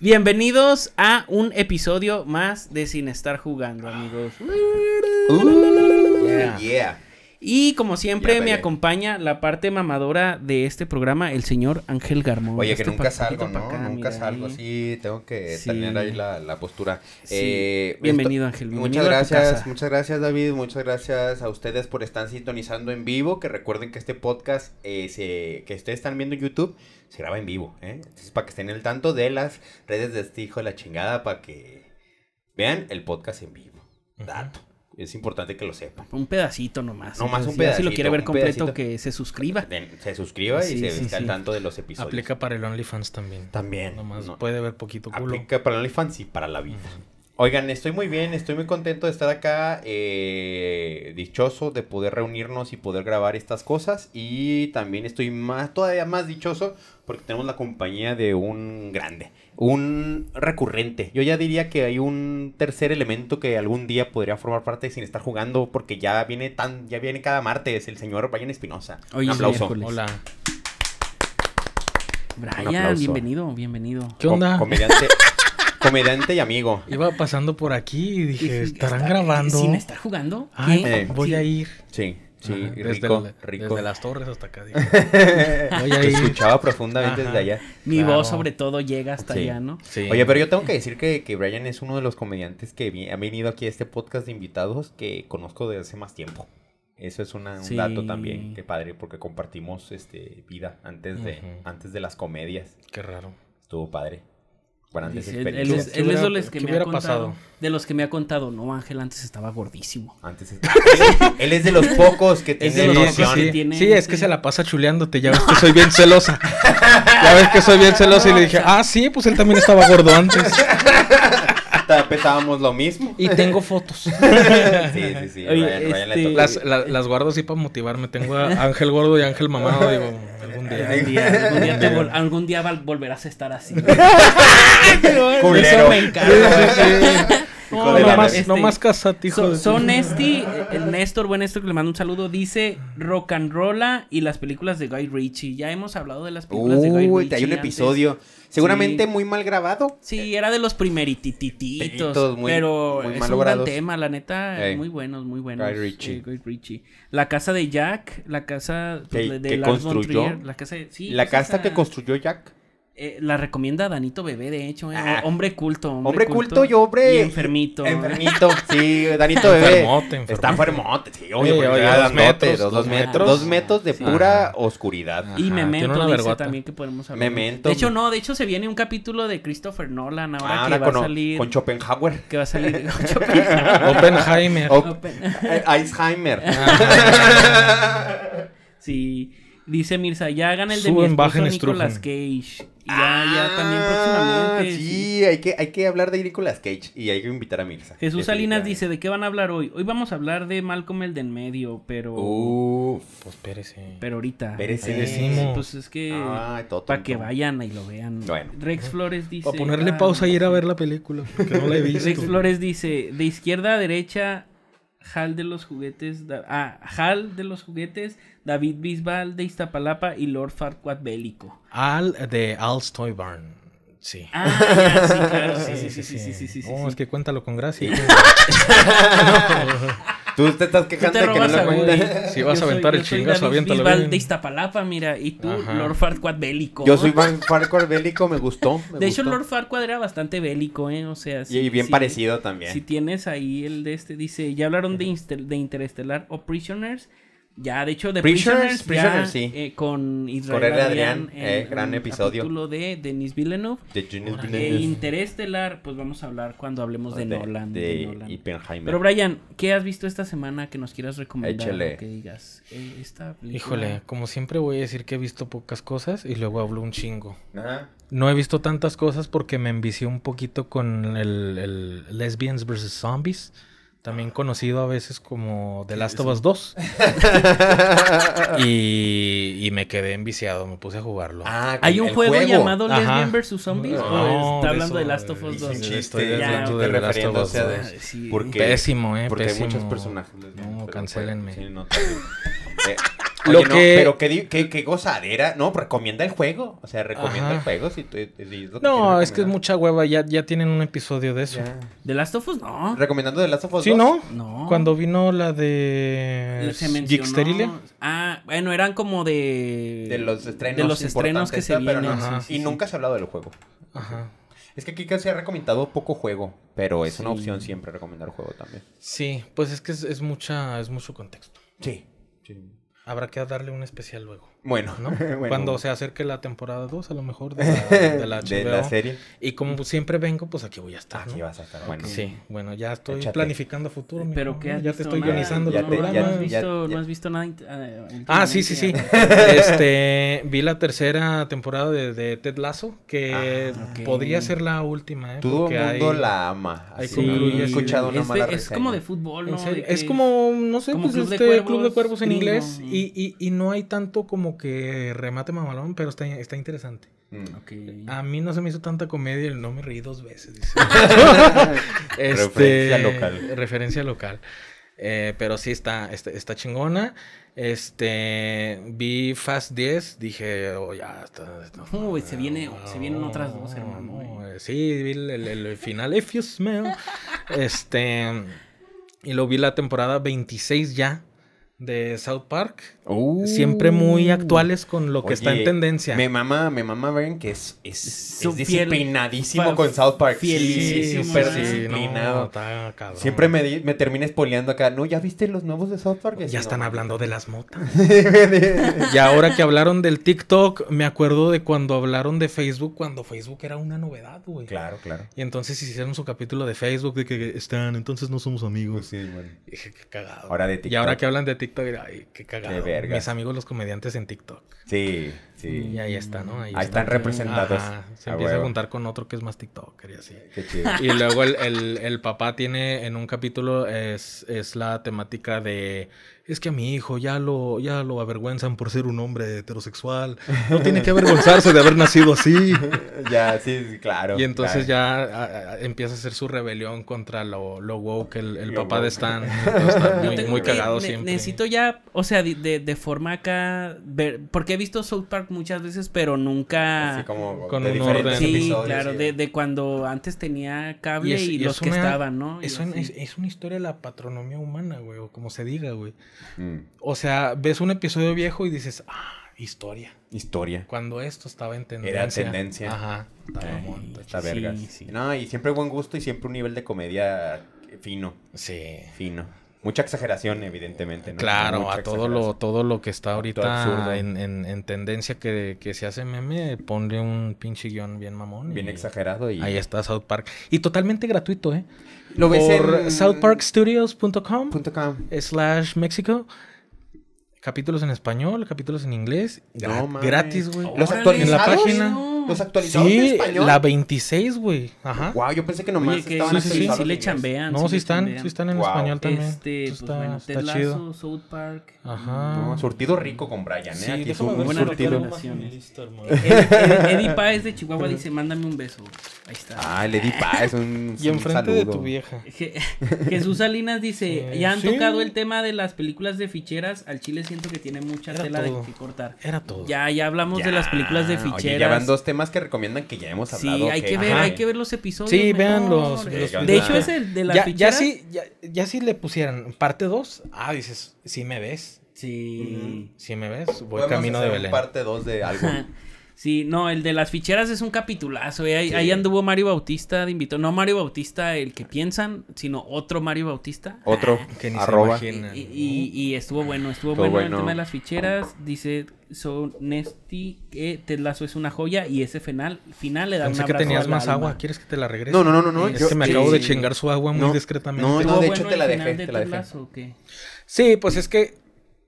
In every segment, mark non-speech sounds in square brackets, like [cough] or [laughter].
Bienvenidos a un episodio más de Sin Estar Jugando, amigos. Uh, Yeah. yeah. Y como siempre me acompaña la parte mamadora de este programa, el señor Ángel Garmón. Oye, que Este nunca salgo, ¿no? acá, nunca mira, salgo, ahí. sí, tengo que Sí. tener ahí la, la postura. Sí. Eh, Bienvenido, esto- Ángel, bienvenido Muchas gracias, muchas gracias David, muchas gracias a ustedes por estar sintonizando en vivo, que recuerden que este podcast eh, se- que ustedes están viendo en YouTube se graba en vivo, ¿eh? Entonces, para que estén al tanto de las redes de este hijo de la chingada, para que vean el podcast en vivo. Dato. Es importante que lo sepan. Un pedacito nomás. Nomás un Entonces, ya Si lo pedacito, quiere ver un completo, pedacito. que se suscriba. Se suscriba Sí, y se sí, al sí. tanto de los episodios. Aplica para el OnlyFans también. También. Nomás no. puede ver poquito culo. Aplica para OnlyFans y para la vida. Oigan, estoy muy bien, estoy muy contento de estar acá, eh, dichoso de poder reunirnos y poder grabar estas cosas y también estoy más, todavía más dichoso porque tenemos la compañía de un grande, un recurrente. Yo ya diría que hay un tercer elemento que algún día podría formar parte sin estar jugando porque ya viene tan, ya viene cada martes el señor Brian Espinosa. Hoy Un es aplauso. miércoles. Hola. Brian, bienvenido, bienvenido. ¿Qué onda? Co- comediante, [laughs] comediante y amigo. Iba pasando por aquí y dije, ¿estarán ¿está- grabando? ¿Sin estar jugando? Ay, ¿Qué? Eh, voy Sí. a ir. Sí, sí, Ajá, desde, rico, el- rico. desde las torres hasta acá. [laughs] Voy a ir. escuchaba profundamente Ajá. desde allá. Mi Claro. voz sobre todo llega hasta Sí. allá, ¿no? Sí. Oye, pero yo tengo que decir que, que Brian es uno de los comediantes que vi- ha venido aquí a este podcast de invitados que conozco desde hace más tiempo. Eso es una- un Sí. dato también, qué padre, porque compartimos este vida antes de, antes de las comedias. Qué raro. Estuvo padre. Dice, él, experiencias. es, ¿Qué él es hubiera- de los que me ha contado. pasado? De los que me ha contado, no, Ángel antes estaba gordísimo. Antes es- [laughs] él es de los pocos que [laughs] tiene que sí. tiene- Sí, es que se la pasa chuleándote. Ya ves que soy bien [laughs] celosa. ya ves que soy bien celosa y le dije, ah, sí, pues él también estaba gordo antes. Ta- Pensábamos lo mismo. Y tengo fotos. [laughs] Sí, sí, sí. Oye, le este- Las, la- las guardo así para motivarme. Tengo a Ángel Gordo y Ángel Mamado. Digo, algún día. Algún día, algún día, te vol- algún día val- volverás a estar así. [laughs] Culero. Eso me encanta. Hijo No, de No la más, este, no más casate, hijo So- de- son Nesti, el Néstor, buen Néstor, que le mando un saludo, dice rock and rolla y las películas de Guy Ritchie. Ya hemos hablado de las películas de Guy Uy, Ritchie. hay un antes. episodio. Seguramente Sí. muy mal grabado. Sí, era de los primeritititos, Tititos, muy- pero muy es mal un gran tema, la neta, muy buenos, muy buenos. Guy Ritchie. eh, Guy Ritchie. La casa de Jack, la casa pues, Que- de que construyó. Trier, la casa de, sí, la pues, casa esa, que construyó Jack. Eh, la recomienda Danito Bebé, de hecho, eh, Ah. hombre culto, hombre, Hombre culto y hombre. y enfermito. Enfermito. Sí, Danito [laughs] bebé. Enfermote, enfermote. Está enfermote, sí, Oye, oye, oye, dos metros, dos, dos metros. metros. Dos metros de Sí. pura Ajá. oscuridad. Y Memento dice vergota. también que podemos hablar. Memento. De hecho, no, de hecho se viene un capítulo de Christopher Nolan ahora Ah, que ahora va con, a salir. con Schopenhauer. Que va a salir [laughs] con Schopenhauer. Oppenheimer. O- Open- eh, Alzheimer. Sí. Dice Mirza, ya hagan el de Suben, mi esposo bajen, Nicolas estrujen. Cage. Ya, ya también Ah, próximamente. Sí, sí. Hay, que, hay que hablar de Nicolas Cage y hay que invitar a Mirza. Jesús Salinas dice, ¿de qué van a hablar hoy? Hoy vamos a hablar de Malcolm el de en medio, pero... Uf. Pues espérese. Pero ahorita. Espérese. decimos. Pues es que... Ay, todo Para que vayan y lo vean. Bueno. Rex Flores dice... Para ponerle ah, pausa y ir a ver la película. Porque no la he visto. Rex Flores dice, de izquierda a derecha, Hal de los juguetes, ah, Hal de los juguetes, David Bisbal de Iztapalapa y Lord Farquaad Bélico. Al de Al's Toy Barn. Sí. Ah, sí, [laughs] claro. Sí, sí, sí, sí, sí, sí, oh, es que cuéntalo con gracia. [laughs] Tú te estás quejando de que no lo cuentas. Si vas a aventar soy, el chingazo, aviéntalo bien. de Iztapalapa, mira. Y tú, Lord Farquaad bélico. Yo soy Van Farquaad bélico, me gustó. De hecho, Lord Farquaad era bastante bélico, ¿eh? O sea... Si, y bien parecido también. Si tienes ahí el de este, dice... Ya hablaron de, de Interestelar o Prisoners... Ya, de hecho, de Prisoners, Prisoners, ya, Prisoners, sí. eh, con Israel Con Israel Adrián, Adrián, eh, en gran un episodio. capítulo de Denis Villeneuve. De Órale. E Villeneuve. Interestelar, pues vamos a hablar cuando hablemos de, Nolan. De, de Nolan. Oppenheimer. Pero Brian, ¿qué has visto esta semana que nos quieras recomendar? Échale. Que digas, eh, esta película- Híjole, como siempre voy a decir que he visto pocas cosas y luego hablo un chingo. Ajá. No he visto tantas cosas porque me envicié un poquito con el, el Lesbians vs. Zombies. También conocido a veces como The Last of Us 2. [laughs] y, y me quedé enviciado, me puse a jugarlo. Ah, ¿Hay un el juego, llamado Ajá. Lesbian vs. Zombies? No, ¿O está de hablando de eso, Last of Us hice 2? un Sí, chiste estoy ya, hablando de The Last of Us refiriéndose a 2. de- Sí. Porque, Pésimo, eh, porque hay pésimo. muchos personajes. No, pero cancélenme. bueno, sí, no. Eh, [laughs] Oye, Lo no, que- pero qué, qué, qué gozadera. No, recomienda el juego. O sea, recomienda Ajá. el juego si tú... si es lo que No, es que es mucha hueva. Ya, ya tienen un episodio de eso. ¿De Last of Us? No. ¿Recomendando The Last of Us ¿Sí, 2? no? No. Cuando vino la de Se mencionó-. Ah, bueno, eran como de... De los estrenos De los estrenos que se vienen. no- Ajá. sí, sí, y sí. nunca se ha hablado del juego. Ajá. Es que aquí casi se ha recomendado poco juego, pero es una Sí. opción siempre recomendar juego también. Sí, pues es que es, es mucha, es mucho contexto. Sí. Habrá que darle un especial luego, Bueno, ¿no? [laughs] bueno. Cuando se acerque la temporada 2, a lo mejor, de la, [laughs] de la de HBO. la serie. Y como siempre vengo, pues aquí voy a estar, ¿no? Aquí vas a estar. Bueno, Sí, bueno, ya estoy Échate. planificando futuro. Pero ¿qué ¿no? has Ya te visto? estoy Nada, guionizando ya el no, programa. no has ya- visto, ya- no has visto nada. eh, Ah, sí, sí, sí. [laughs] este, vi la tercera temporada de, de Ted Lasso, que Ah, podría ser la última, ¿eh? todo el mundo hay- la ama. Así no he escuchado una es, de- mala es reseña. como de fútbol, ¿En ¿no? Es como, no sé, pues este Club de Cuervos en inglés. Y no hay tanto como que remate mamalón, pero está, está interesante. Mm. A mí no se me hizo tanta comedia y no me reí dos veces. dice. [laughs] Referencia local. Referencia local. Eh, pero sí está, está, está chingona. Este, vi Fast 10, dije, oh, ya está. está- Uy, se viene- se vienen otras dos, hermano, no, eh, sí, vi el, el- el final, If You Smell. [laughs] este, y lo vi la temporada 26 ya de South Park. Siempre muy actuales con lo que está en tendencia. Me mama, me mama que es, es, es disciplinadísimo con South Park. Sí, fielísimo, súper sí, disciplinado. no. Siempre me, di- me termina spoileando acá. ¿No? ¿Ya viste los nuevos de South Park? Ya no, están hablando de las motas. [laughs] Y ahora que hablaron del TikTok, me acuerdo de cuando hablaron de Facebook, cuando Facebook era una novedad, güey. claro, claro. Y entonces hicieron su capítulo de Facebook de que están, entonces no somos amigos. Sí, bueno. Dije, qué cagado. Ahora de Y ahora que hablan de TikTok, ay, qué cagado. Qué vergas. Mis amigos los comediantes en TikTok. Sí, sí. Y ahí está, ¿no? Ahí están representados. Ajá, se empieza a juntar con otro que es más TikToker y así. Qué chido. Y luego el, el- el papá tiene en un capítulo es, es la temática de es que a mi hijo ya lo, ya lo avergüenzan por ser un hombre heterosexual. No tiene que avergonzarse de haber nacido así. [laughs] ya, sí, sí, claro. Y entonces claro. ya a- a- empieza a hacer su rebelión contra lo, lo woke, el, el Lo papá de. Stan. Está muy, tengo muy cagado ne- siempre. Necesito ya, o sea, de, de- de forma acá, ver, porque he visto South Park muchas veces, pero nunca... Así como Con de un orden. Sí, claro, sí. de, de cuando antes tenía cable Y es- y, y los es que una- estaban, ¿no? Es, un- es, es una historia de la patronomía humana, güey, o como se diga, güey. Mm. O sea, ves un episodio viejo y dices, ah, historia. Historia. Cuando esto estaba en tendencia. Era tendencia. Ajá. Está Ay, está está sí, vergas. sí. No, y siempre buen gusto y siempre un nivel de comedia fino, Sí. fino. Mucha exageración, evidentemente, ¿no? Claro, Mucha a todo lo, todo lo que está ahorita absurdo. en, en- en tendencia que, que se hace meme, ponle un pinche guion bien mamón. Bien y exagerado y... Ahí está South Park. Y totalmente gratuito, ¿eh? Lo ves Por en... southparkstudios.com punto com. slash México. Capítulos en español, capítulos en inglés. No gratis, güey. ¿Los Órale, En la página. ¿Los actualizados en Sí, español? la 26, güey. Ajá. Wow, yo pensé que nomás Oye, que estaban sí, sí, sí, sí, en le chambean. No, sí están, chambean. sí están en Wow. español también. Este, pues está, bueno, está Ted chido. South Park. Ajá. No, surtido rico con Brian, ¿eh? Sí, Aquí su- ver surtido. recomendaciones. Eddie, Eddie- Eddie Páez de Chihuahua dice, mándame un beso. Ahí está. Ah, el Eddie Paz, un, Y enfrente de saludo. tu vieja. Je- Jesús Salinas dice, ya han tocado el tema de las películas de ficheras, al chile siento que tiene mucha tela de que cortar. Era todo. Ya, ya hablamos de las películas de ficheras. Ya van dos temas que recomiendan que ya hemos hablado. Sí, hay que ver, Ajá. hay que ver los episodios. Sí, mejor. vean los- los de hecho, ese de las ya, ya ficheras. si, ya, ya si le pusieran parte 2, ah, dices, si me ves, Sí. si me ves, voy camino de Belén. parte 2 de algo. [laughs] Sí, no, el de las ficheras es un capitulazo. eh. Ahí, Sí. ahí anduvo Mario Bautista de invitó. No Mario Bautista el que piensan, sino otro Mario Bautista. Otro, Que ni se arroba. imagina. Y, y- y estuvo bueno, estuvo Estuvo bueno, el bueno. tema de las ficheras. Dice So Nesty que Ted Lasso es una joya y ese final, final le da Pensé un que tenías más alma. agua. ¿Quieres que te la regrese? No, no, no, no, no. Es yo- que me sí, acabo de sí. chingar su agua muy No, discretamente. no, ¿Estuvo de bueno hecho te la dejé, de te la dejé. Lasso o qué? Sí, pues es que,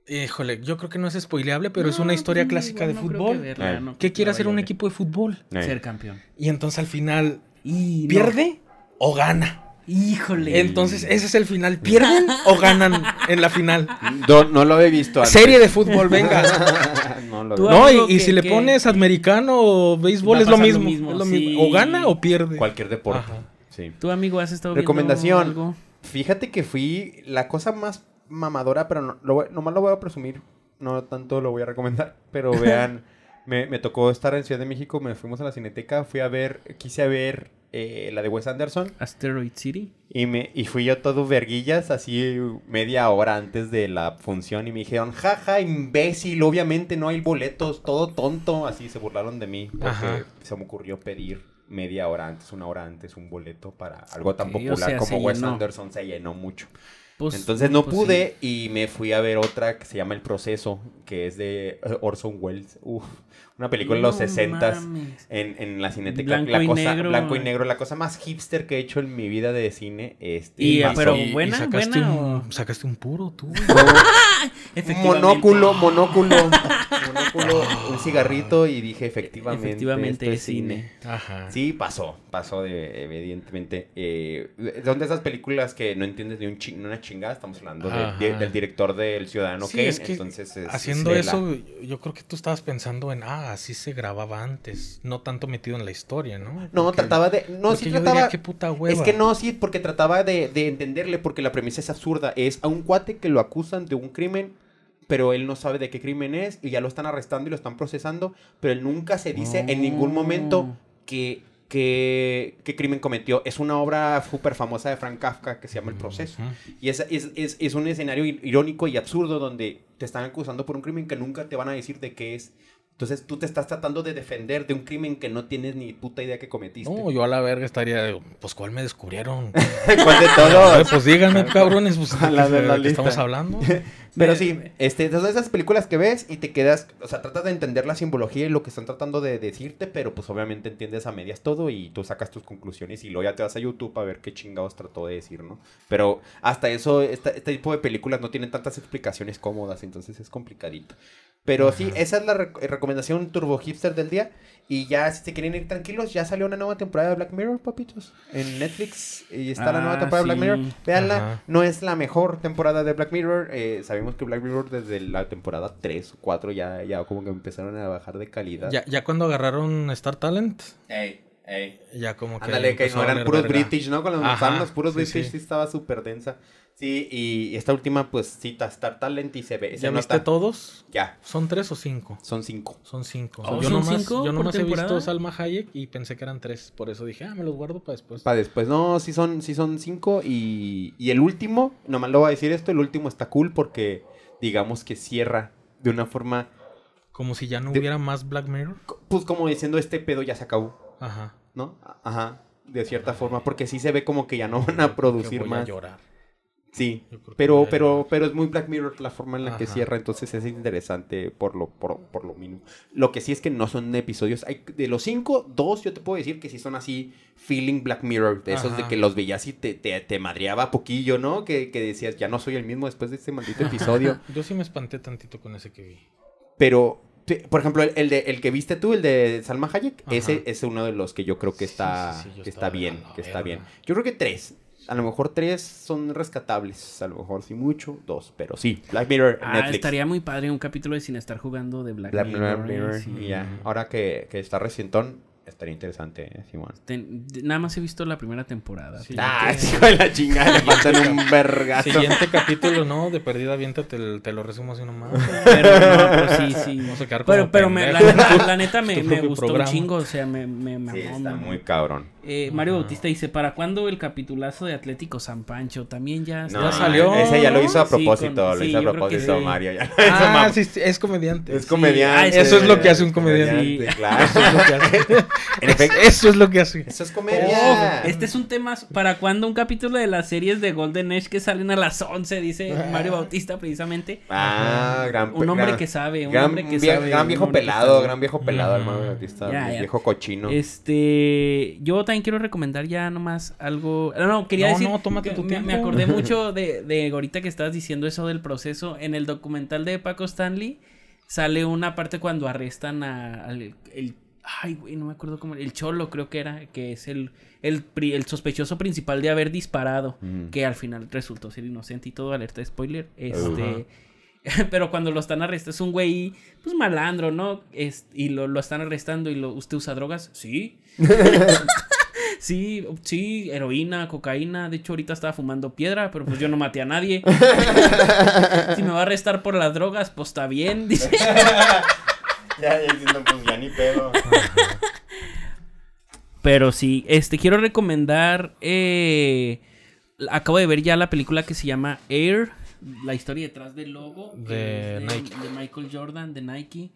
híjole, yo creo que no es spoileable, pero es una historia pues, clásica igual de fútbol. que verla, Eh. no creo ¿Qué quiere hacer un equipo de fútbol? Eh. Ser campeón. Y entonces al final, Y no. ¿pierde o gana? Híjole. Entonces ese es el final. ¿Pierden o ganan en la final? No, no lo he visto antes. Serie de fútbol, venga. [laughs] no lo y, y que- si le que- pones americano o béisbol es lo mismo. es lo sí. mismo. O gana o pierde. Cualquier deporte. Ajá. Sí. ¿Tú, amigo, has estado Recomendación. viendo algo? Fíjate que fui la cosa más mamadora, pero no, lo nomás lo voy a presumir no tanto lo voy a recomendar, pero [laughs] vean, me, me tocó estar en Ciudad de México, me fuimos a la Cineteca, fui a ver, quise ver eh, la de Wes Anderson Asteroid City. y, me, y fui yo todo verguillas, así media hora antes de la función y me dijeron, jaja, imbécil, obviamente no hay boletos, todo tonto, así se burlaron de mí porque Ajá. se me ocurrió pedir media hora antes, una hora antes un boleto para algo tan o popular sea, como Wes. Anderson, se llenó mucho. Pues, Entonces no pues, pude y me fui a ver otra que se llama El Proceso, que es de Orson Welles. Uf, una película de los No 60 mames. en, en la cineteca. Blanco la y cosa, negro. Blanco y negro, la cosa más hipster que he hecho en mi vida de cine. Este, Y, pasó. pero Y- y buena, sacaste buena un, o- sacaste un puro tú. [laughs] monóculo, [laughs] monóculo, [laughs] monóculo, un cigarrito y dije efectivamente, Efectivamente, esto es cine. Ajá. Sí, pasó, pasó de, evidentemente. Eh, son de esas películas que no entiendes ni un ching- una chingada. Estamos hablando de- Ajá. de- del director del Ciudadano Sí, Kane. es que entonces, es- Haciendo la- eso, yo creo que tú estabas pensando en, ah, así se grababa antes, no tanto metido en la historia, ¿no? No, Porque- trataba de. No, sí trataba. diría, qué puta hueva. Es que no, sí, porque trataba de, de entenderle, porque la premisa es absurda. Es a un cuate que lo acusan de un crimen, pero él no sabe de qué crimen es, y ya lo están arrestando y lo están procesando, pero él nunca se dice en ningún momento Oh. que, que, qué crimen cometió. Es una obra súper famosa de Frank Kafka que se llama El Proceso. Y es, es, es, es un escenario ir- irónico y absurdo donde te están acusando por un crimen que nunca te van a decir de qué es. Entonces tú te estás tratando de defender de un crimen que no tienes ni puta idea que cometiste. No, yo a la verga estaría, pues, ¿cuál me descubrieron? [laughs] ¿Cuál de todos? pues díganme, [laughs] cabrones, pues, A la ¿de la qué estamos lista. hablando? [laughs] Pero sí, este, son esas películas que ves y te quedas, o sea, tratas de entender la simbología y lo que están tratando de decirte, pero pues obviamente entiendes a medias todo y tú sacas tus conclusiones y luego ya te vas a YouTube a ver qué chingados trató de decir, ¿no? Pero hasta eso, esta- este tipo de películas no tienen tantas explicaciones cómodas, entonces es complicadito. Pero sí, esa es la rec- recomendación turbo hipster del día. Y ya, si se quieren ir tranquilos, ya salió una nueva temporada de Black Mirror, papitos. En Netflix. Y está la nueva Ah, temporada de Black sí. Mirror. Véanla. Ajá. No es la mejor temporada de Black Mirror. eh, sabemos que Black Mirror desde la temporada 3 o 4 ya, ya como que empezaron a bajar de calidad. Ya, ya cuando agarraron Star Talent, Ey, ey. ya como que... Ándale, que no eran puros verga. British, ¿no? Cuando Ajá, estaban los puros sí, British sí. sí, estaba súper densa. Sí, y esta última pues cita Star Talent y se ve. se ¿Ya viste nota- todos? Ya, ¿Son tres o cinco? son cinco. Son cinco. Oh, yo ¿son nomás, cinco yo nomás he visto? Salma Hayek y pensé que eran tres. Por eso dije, ah, me los guardo para después. Para después, no, sí son, sí son cinco. Y, y el último, nomás lo voy a decir esto, el último está cool porque digamos que cierra de una forma, Como si ya no De- hubiera más Black Mirror. pues como diciendo este pedo ya se acabó, Ajá. ¿no? Ajá, de cierta forma, porque sí se ve como que ya no van a producir Que voy a más. llorar. Sí, pero, pero, pero es muy Black Mirror la forma en la que cierra, entonces es interesante por lo, por, por lo mínimo. Lo que sí es que no son episodios, hay, de los cinco, dos yo te puedo decir que sí son así feeling Black Mirror, de esos de que los veías y te, te, te madreaba poquillo, ¿no? Que, que decías, ya no soy el mismo después de este maldito episodio. [laughs] Yo sí me espanté tantito con ese que vi. pero, por ejemplo, el, el de, el que viste tú, el de Salma Hayek, Ajá. ese es uno de los que yo creo que está, sí, sí, yo que está bien, que está bien. Yo creo que tres. A lo mejor tres son rescatables. A lo mejor sí mucho, dos. Pero sí, Black Mirror, Ah, Netflix. estaría muy padre un capítulo de sin estar jugando de Black, Black Mirror. Mirror. Mirror, Sí. y ya. Ahora que, que está recientón, estaría interesante, ¿eh, Simón. Ten- nada más he visto la primera temporada. Sí. Ah, [laughs] sí, de la chingada, le faltan un [laughs] vergazo. Siguiente capítulo, ¿no? De perdida avienta, te, te lo resumo así nomás. Pero no, pues sí, sí. [laughs] Vamos a quedar como Pero, pero me- la, neta, la neta me, me gustó programa. un chingo, o sea, me, me mamó, Sí, está me- muy cabrón. Eh, Mario Bautista dice, ¿para cuándo el capitulazo de Atlético San Pancho? También ya... No, Ya salió. Ese ya lo hizo a Sí, propósito, lo hizo a propósito sí. Mario. ya. Ah, sí, es comediante. Es Sí. comediante. Eso es lo que hace un comediante. Claro. Eso es lo que hace. [laughs] En efecto, Eso es lo que hace. eso es comedia. Oh, este es un tema. ¿Para cuándo un capítulo de las series de Golden Age que salen a las 11? Dice Mario Bautista, precisamente. Ah, gran Un hombre gran- que sabe, un gran, hombre que vie- sabe. gran viejo pelado, gran viejo pelado, Ujú. hermano Bautista. Ya, ya. Viejo cochino. Este, yo también quiero recomendar ya nomás algo. No, no, quería No, decir. no, tómate tu me, tiempo. me acordé [laughs] mucho de, de ahorita que estabas diciendo eso del proceso. En el documental de Paco Stanley sale una parte cuando arrestan a, al el, ay, güey, no me acuerdo cómo. El Cholo, creo que era, que es el, el, pri- el sospechoso principal de haber disparado. Mm. Que al final resultó ser inocente y todo, alerta de spoiler. Este. [laughs] Pero cuando lo están arrestando, es un güey, pues malandro, ¿no? Es, y lo, lo están arrestando y lo, ¿usted usa drogas? Sí. [laughs] Sí, sí, heroína, cocaína. De hecho, ahorita estaba fumando piedra, pero pues yo no maté a nadie. [laughs] si me va a arrestar por las drogas, pues está bien, [laughs] dice. Ya, ya diciendo, pues ya ni pedo. Pero sí, este, quiero recomendar. eh, acabo de ver ya la película que se llama Air. La historia detrás del logo. Nike. de Michael Jordan, de Nike.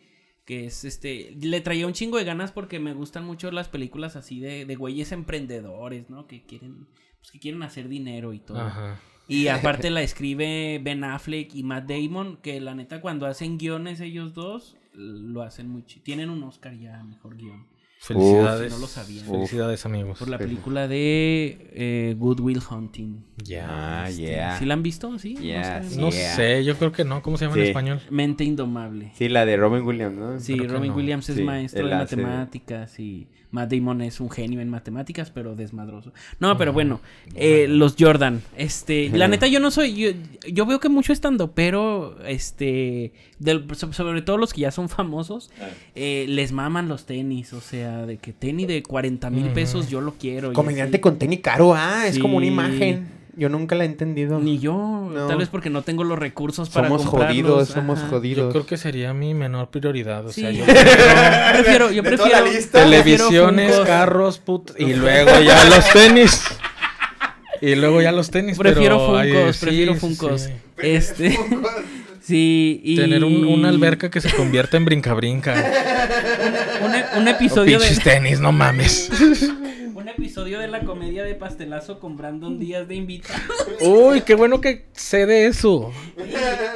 Que es este. Le traía un chingo de ganas porque me gustan mucho las películas así de, de güeyes emprendedores, ¿no? Que quieren. Pues que quieren hacer dinero y todo. Ajá. Y [laughs] aparte la escribe Ben Affleck y Matt Damon, que la neta cuando hacen guiones ellos dos, lo hacen muy chido. Tienen un Oscar ya, mejor guion. Felicidades. no lo sabía. Felicidades, amigos. Por la película de eh, Good Will Hunting. Ya. Ah, Este, yeah. ¿Sí la han visto? ¿Sí? Yeah. No Yeah. sé, yo creo que no. ¿Cómo se llama en español? Mente Indomable. Sí, la de Robin Williams, ¿no? Sí, creo Robin no. Williams es Sí, maestro hace de- matemáticas y Matt Damon es un genio en matemáticas, pero desmadroso. No, pero bueno, eh, los Jordan, este, la neta yo no soy, yo, yo veo que mucho estando, pero este, del- sobre todo los que ya son famosos, eh, les maman los tenis, o sea, de que tenis de 40 mil pesos yo lo quiero. Comediante así. con tenis caro, ah, es como una imagen. Yo nunca la he entendido. Ni yo, No. tal vez porque no tengo los recursos para somos comprarlos. jodidos, somos ajá. Yo jodidos. creo que sería mi menor prioridad. O Sí. sea, yo [laughs] prefiero, yo prefiero, la lista. televisiones, carros, put... y luego ya los [laughs] tenis. Y luego ya los tenis. Prefiero pero, ay, sí, prefiero sí, Funkos. sí. Este, [laughs] sí, y... Tener un- una alberca que se convierta en brinca-brinca. Un, un O episodio pinches de, tenis, no mames. Episodio de la comedia de pastelazo con Brandon Díaz de invitado. Uy, qué bueno que sé de eso.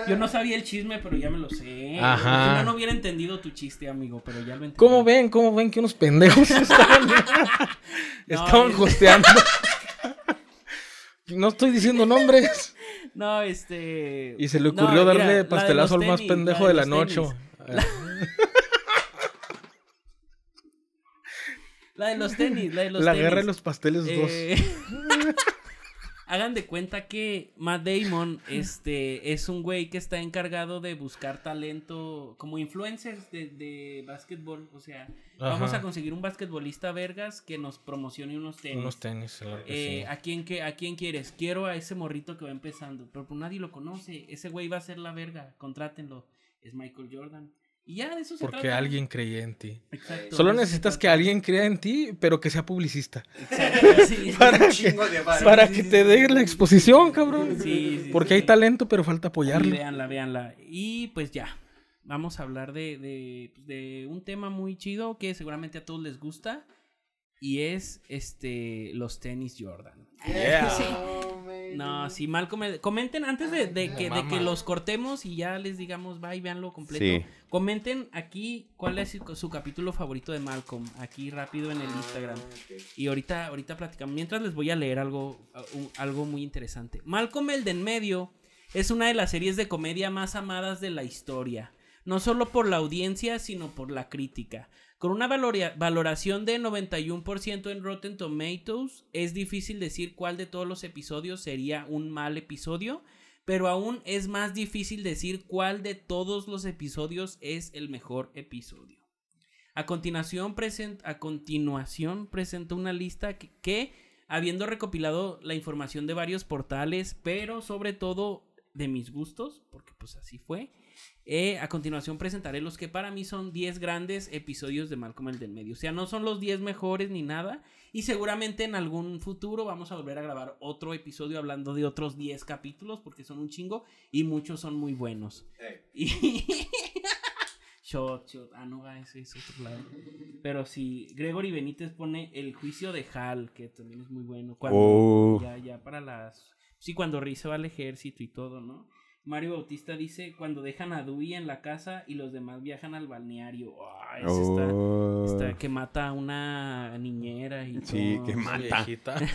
Yo no sabía el chisme, pero ya me lo sé. Ajá. Si no, no hubiera entendido tu chiste, amigo, pero ya lo entendí. ¿Cómo ven? ¿Cómo ven que unos pendejos [laughs] estaban, estaban es- hosteando? No estoy diciendo nombres. No, este... Y se le no, ocurrió mira, darle la pastelazo al más tenis, pendejo de la noche. [laughs] tenis. La de los tenis, la de los La tenis. guerra de los pasteles Eh, [laughs] Hagan de cuenta que Matt Damon este, es un güey que está encargado de buscar talento como influencers de, de básquetbol. O sea, vamos a conseguir un basquetbolista vergas que nos promocione unos 2. tenis. Unos tenis, claro que Eh, sí. ¿a, quién, que- ¿A quién quieres? Quiero a ese morrito que va empezando. Pero pues nadie lo conoce. Ese güey va a ser la verga. Contrátenlo. Es Michael Jordan. Y ya de eso se Porque trata. alguien creía en ti. Exacto, Solo necesitas que alguien crea en ti, pero que sea publicista. Exacto, sí. [laughs] Para que, de para Sí, que sí, te sí, dé sí, la sí. exposición, cabrón. Sí, sí, Porque sí. hay talento, pero falta apoyarlo. Véanla, véanla. Y pues ya, vamos a hablar de, de, pues, de un tema muy chido que seguramente a todos les gusta. Y es este los tenis Jordan. [laughs] Sí. No, si mal come- comenten antes de, de que, de que los cortemos y ya les digamos, bye, véanlo completo. Sí. Comenten aquí cuál es su, su capítulo favorito de Malcolm, aquí rápido en el Instagram. Y ahorita, ahorita platicamos. Mientras les voy a leer algo, uh, algo muy interesante. Malcolm el de en medio es una de las series de comedia más amadas de la historia. No solo por la audiencia, sino por la crítica. Con una valoración de 91% en Rotten Tomatoes, es difícil decir cuál de todos los episodios sería un mal episodio, pero aún es más difícil decir cuál de todos los episodios es el mejor episodio. A continuación, a continuación presento una lista que, que, habiendo recopilado la información de varios portales, pero sobre todo de mis gustos, porque pues así fue, eh, a continuación presentaré los que para mí son 10 grandes episodios de Malcolm el del medio. O sea, no son los 10 mejores ni nada. Y seguramente en algún futuro vamos a volver a grabar otro episodio hablando de otros 10 capítulos, porque son un chingo y muchos son muy buenos. Y... [laughs] shot, shot. Ah, no, ese es otro lado. Pero sí, Gregory Benítez pone el juicio de Hal, que también es muy bueno. Cuando Oh. ya, ya para las. Sí, cuando Rey se va al ejército y todo, ¿no? Mario Bautista dice cuando dejan a Dewey en la casa y los demás viajan al balneario. Está- Oh. está, que mata a una niñera y Sí, todo. que mata. viejita. [laughs]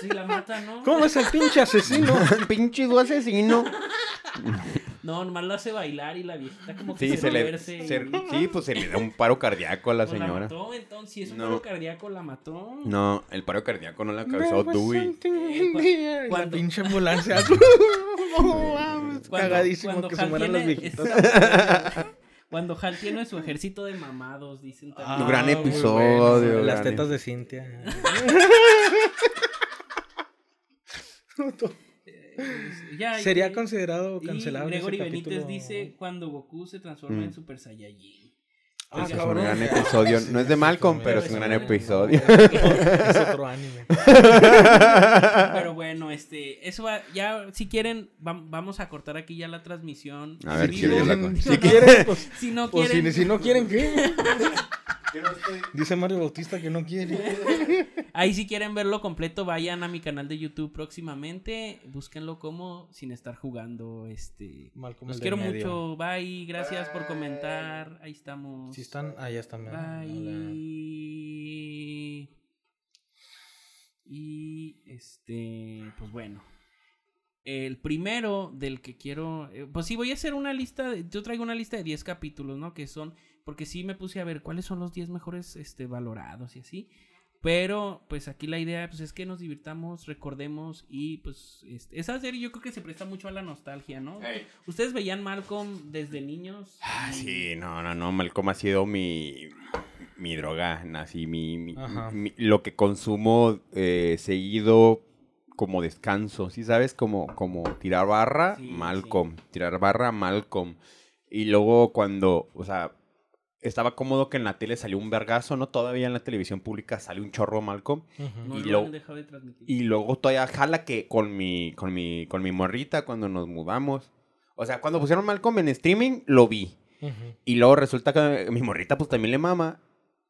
Sí, la mata, ¿no? ¿Cómo es el pinche asesino? [laughs] Pinche du asesino. No, nomás lo hace bailar y la viejita como que Sí, se, se le, se- y- sí, pues se le da un paro cardíaco a la Pues señora. mató, entonces, si es un No. paro cardíaco, la mató. No, el paro cardíaco no le ha causado Dewey. La Cuando- pinche ambulancia. [laughs] [laughs] No Cuando- Cagadísimo cuando que se mueran viejitas. está- [laughs] Cuando Hal tiene su ejército de mamados, dicen Ah, también. gran muy episodio, Las gran tetas ep- de Cintia. Y- Sería considerado y cancelable. ese Gregory Benítez capítulo. dice cuando Goku se transforma Mm. en Super Saiyajin. Ah, es un gran episodio. No es de Malcolm, Sí, pero es un gran episodio. Es otro anime. [laughs] Pero bueno, este, eso va, ya si quieren, vam- vamos a cortar aquí ya la transmisión. A ver, En ¿quién vivo. es la? Si quieren, pues, Si no pues, quieren, si, si no quieren, ¿qué? [laughs] Dice Mario Bautista que no quiere. [laughs] ahí si quieren verlo completo, vayan a mi canal de YouTube próximamente, búsquenlo como sin estar jugando, este. Malcolm Los quiero medio. mucho, bye, gracias por comentar, ahí estamos. Si están, ah, ya están. Bye. Hola. Y este, pues bueno. El primero del que quiero, eh, pues sí, voy a hacer una lista, de- yo traigo una lista de 10 capítulos, ¿no? Que son, porque sí me puse a ver cuáles son los 10 mejores, este, valorados y así. Pero, pues aquí la idea, pues es que nos divirtamos, recordemos y pues, este, esa serie yo creo que se presta mucho a la nostalgia, ¿no? Ustedes veían Malcolm desde niños. Ah, sí, no, no, no. Malcolm ha sido mi, mi droga, así, mi, mi- Ajá. mi- lo que consumo eh, seguido como descanso, ¿sí sabes? Como, como tirar barra, Sí, Malcolm. Tirar barra, Malcolm. Y luego cuando, o sea, estaba cómodo que en la tele salió un vergazo, ¿no? Todavía en la televisión pública sale un chorro Malcolm. No y lo lo- han dejado de transmitir. Y luego todavía jala que con mi, con mi, con mi morrita cuando nos mudamos. O sea, cuando pusieron Malcolm en streaming, lo vi. Y luego resulta que mi morrita pues también le mama.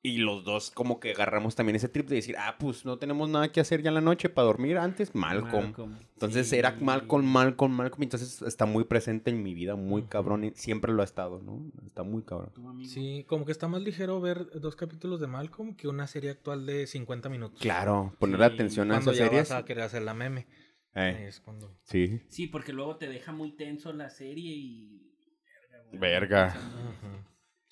Y los dos como que agarramos también ese trip de decir, ah, pues no tenemos nada que hacer ya en la noche para dormir antes, Malcolm. Entonces Sí. era Malcolm, Malcolm, Malcolm. Entonces está muy presente en mi vida, muy cabrón. y siempre lo ha estado, ¿no? Está muy cabrón. Sí, como que está más ligero ver dos capítulos de Malcolm que una serie actual de 50 minutos. Claro, ponerle Sí, atención a Cuando esas ya series. vas a querer hacer la meme. Eh, Es cuando... sí. Sí, porque luego te deja muy tenso la serie y. güey. Verga.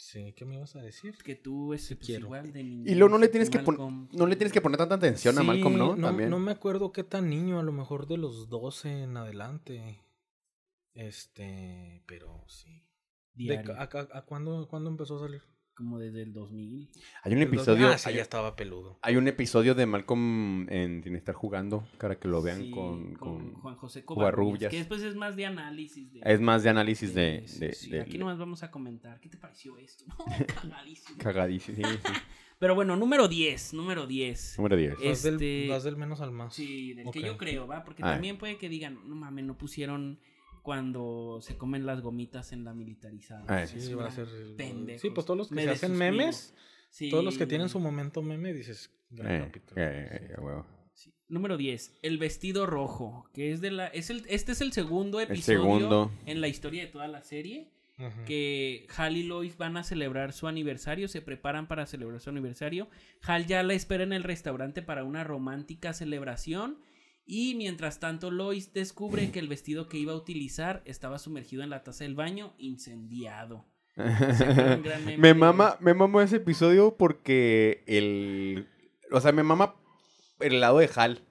Sí, ¿qué me ibas a decir? Que tú es Sí pues, quiero. igual de niño. Y luego no le tienes que pon- Malcolm. no le tienes que poner tanta atención a Malcolm, ¿no? no, También. no me acuerdo qué tan niño, a lo mejor de los 12 en adelante. Este, pero sí. De, Diario, a, a- a cuándo, cuándo empezó a salir? Como desde el 2000. Hay un ¿El episodio. 2000? Ah, sí, hay, ya estaba peludo. hay un episodio de Malcolm en Sin estar jugando. Para que lo vean Sí, con, con con- Juan José Covarrubias. Que después es más de análisis. De, Es más de análisis de. sí, de- sí, de- Aquí nomás vamos a comentar. ¿Qué te pareció esto? [laughs] No, cagadísimo. Cagadísimo. Sí, sí. [laughs] Pero bueno, número 10. Número 10. Número 10. Eh, Vas, del, Este- vas del menos al más. Sí, del que yo creo, ¿va? Porque Ah. también puede que digan, no mames, no pusieron cuando se comen las gomitas en la militarizada. Ah, Sí, una va a ser. pendejos. Sí, pues todos los que Me se hacen memes, Sí. todos los que tienen su momento meme, dices. gran Eh, capítulo. eh, eh, a huevo. Sí. Número 10, el vestido rojo, que es de la es el este es el segundo episodio segundo. en la historia de toda la serie que Hal y Lois van a celebrar su aniversario, se preparan para celebrar su aniversario. Hal ya la espera en el restaurante para una romántica celebración. Y mientras tanto, Lois descubre que el vestido que iba a utilizar estaba sumergido en la taza del baño, incendiado. [laughs] me mama, me mama ese episodio porque el. O sea, me mama el lado de Hal.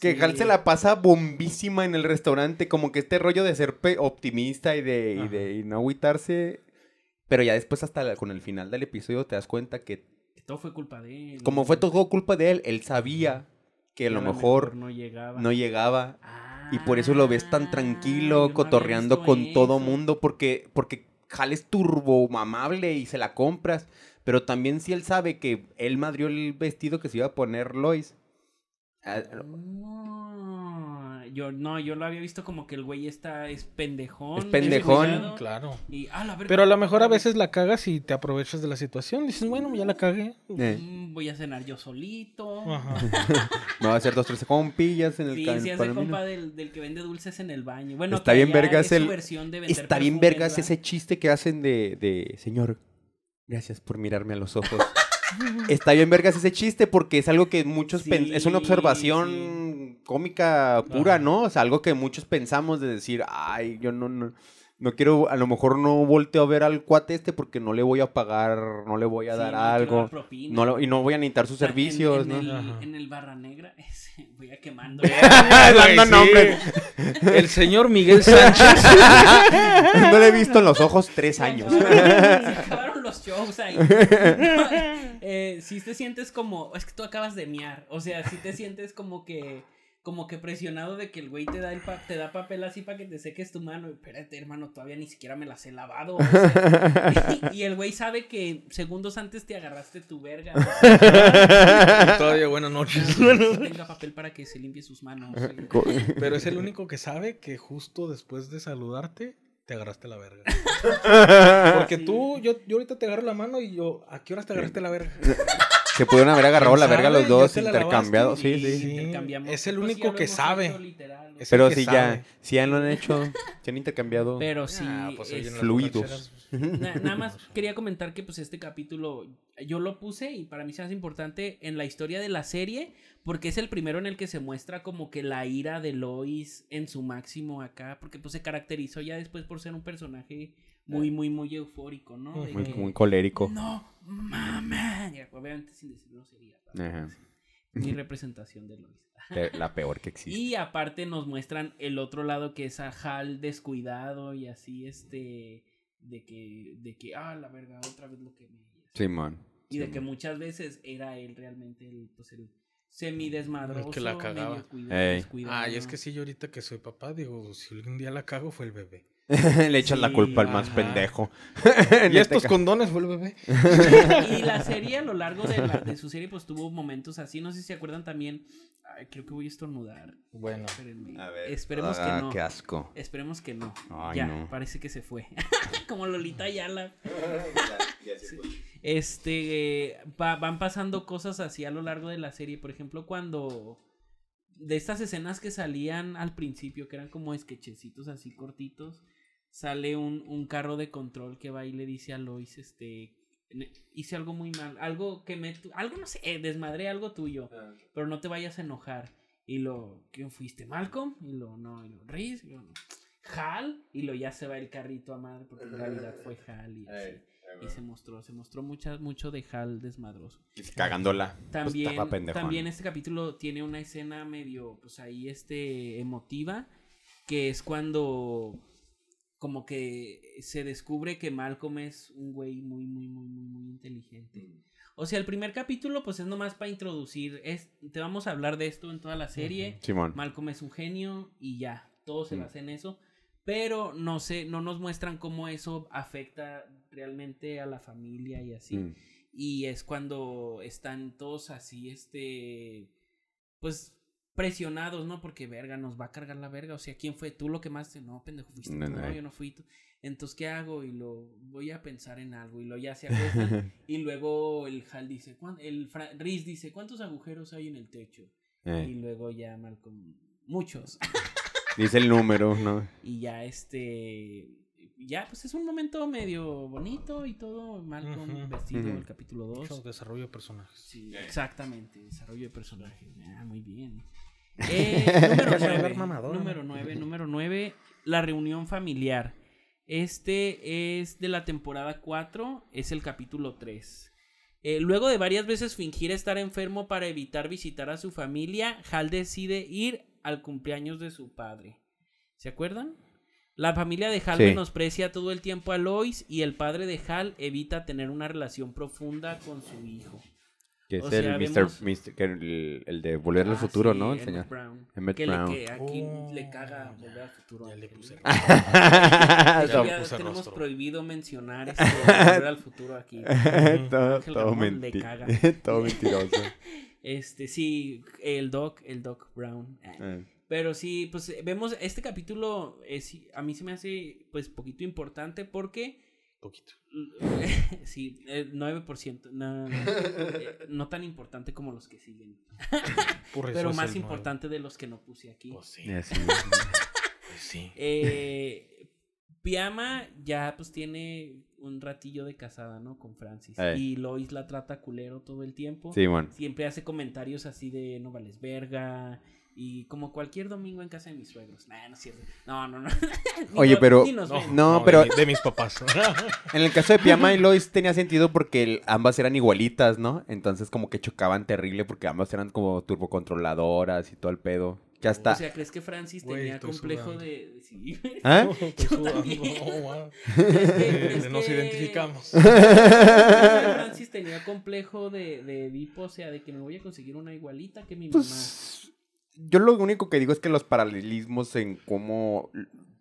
Que Sí. Hal se la pasa bombísima en el restaurante, como que este rollo de ser optimista y de, y Ajá. de y no agüitarse. Pero ya después, hasta la- con el final del episodio, te das cuenta que, Que todo fue culpa de él. como fue todo culpa de él, él sabía que a lo mejor no llegaba. no llegaba. Y por eso lo ves Ah, tan yo tranquilo, no cotorreando con todo mundo, porque, porque Hal es turbo mamable y se la compras. Pero también si él sabe que él madrió el vestido que se iba a poner Lois. ah, No, yo no, yo lo había visto como que el güey está es pendejón. Es pendejón. Claro. Y, ah, la verga, Pero a lo mejor a veces la cagas y te aprovechas de la situación. Dices, bueno, ya la cagué. eh, mm, voy a cenar yo solito. Ajá. [laughs] me va a hacer dos, tres compillas en el Sí, ca- en sí, el hace compa del, del que vende dulces en el baño. Bueno, Está bien vergas es su el- versión de vender Está bien vergas ¿verdad? ese chiste que hacen de, de señor, gracias por mirarme a los ojos. [laughs] Está bien vergas ese chiste porque es algo que muchos Sí, es una observación cómica pura, Ajá. ¿no? O sea, algo que muchos pensamos de decir, ay, yo no, no, no quiero, a lo mejor no volteo a ver al cuate este porque no le voy a pagar, no le voy a Sí, dar no algo. dar. No lo- y no voy a necesitar sus O sea, en- servicios, en, ¿no? El, en el Barra Negra, ese, voy a quemando. Dando Sí. nombres. El señor Miguel Sánchez. no le he visto en los ojos tres años. Se acabaron los shows ahí. Eh, si te sientes como, es que tú acabas de miar, o sea, si te sientes como que, como que presionado de que el güey te da el pa- te da papel así para que te seques tu mano. Espérate, hermano, todavía ni siquiera me las he lavado. o sea, [laughs] [laughs] y, el güey sabe que segundos antes te agarraste tu verga. o sea, [laughs] Todavía buenas noches. tenga papel para que se limpie sus manos. Pero es el único que sabe que justo después de saludarte te agarraste la verga. Porque Sí. tú, yo, yo ahorita te agarro la mano y yo, ¿a qué horas te agarraste la verga? Se pudieron haber agarrado la ¿Quién verga los dos, ¿Ya te la intercambiados. lavaste? Sí, sí. Sí. Intercambiamos. es el Pues único que sabe. literal, Pero que sí, sabe. ya, sí ya lo han hecho, se han intercambiado. Pero sí, Ah, pues, oye, en es- las fluidos. [laughs] Na- nada más quería comentar que pues este capítulo yo lo puse y para mí se hace importante en la historia de la serie porque es el primero en el que se muestra como que la ira de Lois en su máximo acá porque pues se caracterizó ya después por ser un personaje muy muy muy eufórico, ¿no? De Muy, que, muy colérico. no, mamá. Y obviamente sin decir grosería. Mi [laughs] representación de Lois. [laughs] La peor que existe. Y aparte nos muestran el otro lado que es a Hal descuidado y así este de que de que ah la verga otra vez lo que me Simón. y de Simón. que muchas veces era él realmente el pues el semidesmadroso El que la cagaba. medio cuida- Ey. descuidado. Ay, es que sí, yo ahorita que soy papá, digo, si algún día la cago fue el bebé. [laughs] Le echas la culpa al más ajá. pendejo. [laughs] En Y este estos condones fue el bebé. y la serie a lo largo de, la- de su serie pues tuvo momentos así no sé si se acuerdan también ay, creo que voy a estornudar Bueno. Espérenme. A ver. esperemos Ah, que no Qué asco. esperemos que no Ay, ya no. parece que se fue [laughs] como Lolita Ayala Este, eh, va- van pasando cosas así a lo largo de la serie. Por ejemplo, cuando de estas escenas que salían al principio, que eran como sketchecitos así cortitos, sale un, un carro de control que va y le dice a Lois, este, "Ne- hice algo muy mal, algo que me, algo no sé, eh, desmadré algo tuyo, pero no te vayas a enojar. Y lo, ¿quién fuiste? ¿Malcolm? Y lo, no, y lo, Reese, y lo, no. Hal, y lo, ya se va el carrito a madre, porque en realidad fue Hal y [laughs] así. Y se mostró, se mostró mucha, mucho de Hal desmadroso. Cagándola. Pues También, también este capítulo tiene una escena medio, pues ahí, este, emotiva, que es cuando como que se descubre que Malcolm es un güey muy, muy, muy, muy, muy inteligente. O sea, el primer capítulo, pues es nomás para introducir, es, te vamos a hablar de esto en toda la serie. Simón. Malcolm es un genio y ya, todo se Mm. basa en eso. Pero no sé, no nos muestran cómo eso afecta realmente a la familia y así. Mm. Y es cuando están todos así, este, pues presionados, ¿no? Porque verga, nos va a cargar la verga. O sea, ¿quién fue? ¿Tú lo que más? No, pendejo, fuiste No, tú. no. No, yo no fui tú. Entonces, ¿qué hago? Y lo voy a pensar en algo. Y lo ya se acuestan. [laughs] y luego el Hal dice, ¿cuán- el Fra- Reese dice, ¿cuántos agujeros hay en el techo? Y Eh, luego ya Malcolm, muchos. [laughs] Dice el número, ¿no? y ya este ya pues es un momento medio bonito y todo Malcolm Ujú. vestido Ujú. el capítulo 2 Mucho desarrollo de personajes. sí exactamente desarrollo de personajes ah muy bien [laughs] Eh, número Ya se va a ver 9 mamador, ¿no? número 9 número 9 [laughs] la reunión familiar este es de la temporada 4 es el capítulo 3 Eh, luego de varias veces fingir estar enfermo para evitar visitar a su familia, Hal decide ir al cumpleaños de su padre. ¿Se acuerdan? La familia de Hal Sí. menosprecia todo el tiempo a Lois y el padre de Hal evita tener una relación profunda con su hijo. Que es O sea, el, Mr. vemos- Mr. que el, el de Volver al Ah, Futuro, sí, ¿no? El Emmett señor. Brown. Emmett que, Brown. Le, que aquí Oh. le caga volver al futuro. Ya a le Ángel. puse. De [laughs] Ya hecho, le ya puse tenemos rostro. prohibido mencionar [laughs] este volver al futuro aquí. [laughs] todo Ángel todo, Ramón le menti- caga. todo mentiroso. Este, sí, el Doc, el Doc Brown. Eh, Pero sí, pues eh, vemos este capítulo, es, a mí se me hace pues poquito importante porque, Poquito. [laughs] sí, eh, 9%, no, eh, no tan importante como los que siguen, [laughs] Por eso pero más nuevo. importante de los que no puse aquí. Pues sí. [laughs] Pues sí. Eh, Piama ya pues tiene un ratillo de casada, ¿no? Con Francis. Y Lois la trata culero todo el tiempo. Sí, bueno. Siempre hace comentarios así de no vales verga. Y como cualquier domingo en casa de mis suegros. Nah, no es cierto. No, no, no. [laughs] Oye, no- pero- nos ven. No, pero- De, mi- de mis papás. [laughs] En el caso de Piama y Lois tenía sentido porque el- ambas eran igualitas, ¿no? Entonces como que chocaban terrible porque ambas eran como turbocontroladoras y todo el pedo. Que hasta... O sea, ¿crees que Francis tenía complejo sudando. de... de- Sí. [laughs] ¿Ah? También. Oh, wow. ¿Crees que- crees Nos que- identificamos. ¿crees que Francis tenía complejo de, de Edipo, o sea, de que me voy a conseguir una igualita que mi mamá. Yo lo único que digo es que los paralelismos en cómo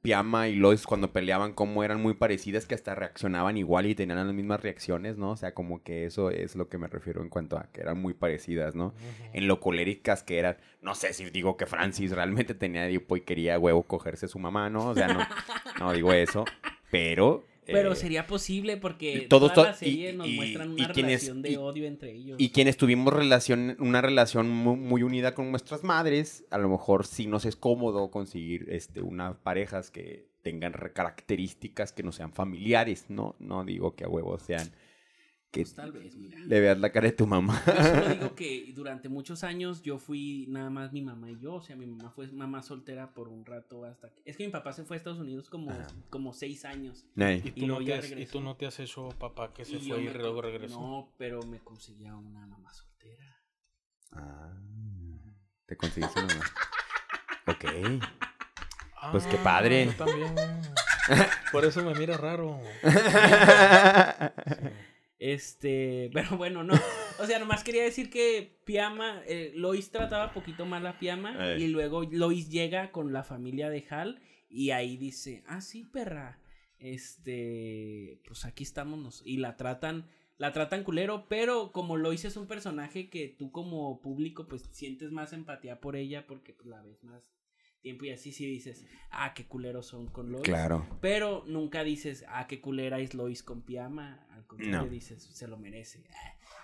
Piama y Lois cuando peleaban, cómo eran muy parecidas, que hasta reaccionaban igual y tenían las mismas reacciones, ¿no? O sea, como que eso es lo que me refiero en cuanto a que eran muy parecidas, ¿no? En lo coléricas que eran, no sé si digo que Francis realmente tenía Edipo y quería huevo cogerse a su mamá, ¿no? O sea, no, no digo eso, pero... Pero eh, sería posible porque todos toda la to- y- nos y- muestran una relación de y- odio entre ellos. Y quienes tuvimos relación, una relación mu- muy, unida con nuestras madres, a lo mejor sí nos es cómodo conseguir este, unas parejas que tengan características que no sean familiares, ¿no? No digo que a huevos sean que Pues tal vez, mira. le veas la cara de tu mamá. Yo solo [laughs] digo que durante muchos años yo fui nada más mi mamá y yo. O sea, mi mamá fue mamá soltera por un rato hasta que... Es que mi papá se fue a Estados Unidos como, Ajá. como seis años. ¿Y Y tú, no luego te ya has, y tú no te has hecho papá que se Y fue y me luego regresó. No, pero me conseguía una mamá soltera. Ah, te conseguiste una mamá. [laughs] Ok. Ah, Pues qué padre. yo también. [laughs] Por eso me mira raro. Este, [laughs] pero bueno, no. O sea, nomás quería decir que Piama, eh, Lois trataba poquito mal a Piama Ey. y luego Lois llega con la familia de Hal y ahí dice, ah, sí, perra, este, pues aquí estamos nos-". y la tratan, la tratan culero, pero como Lois es un personaje que tú como público pues sientes más empatía por ella porque pues la ves más tiempo y así sí dices, ah, qué culeros son con Lois. claro. Pero nunca dices, ah, qué culera es Lois con Piama. Contrario, No. dices, se lo merece. [laughs]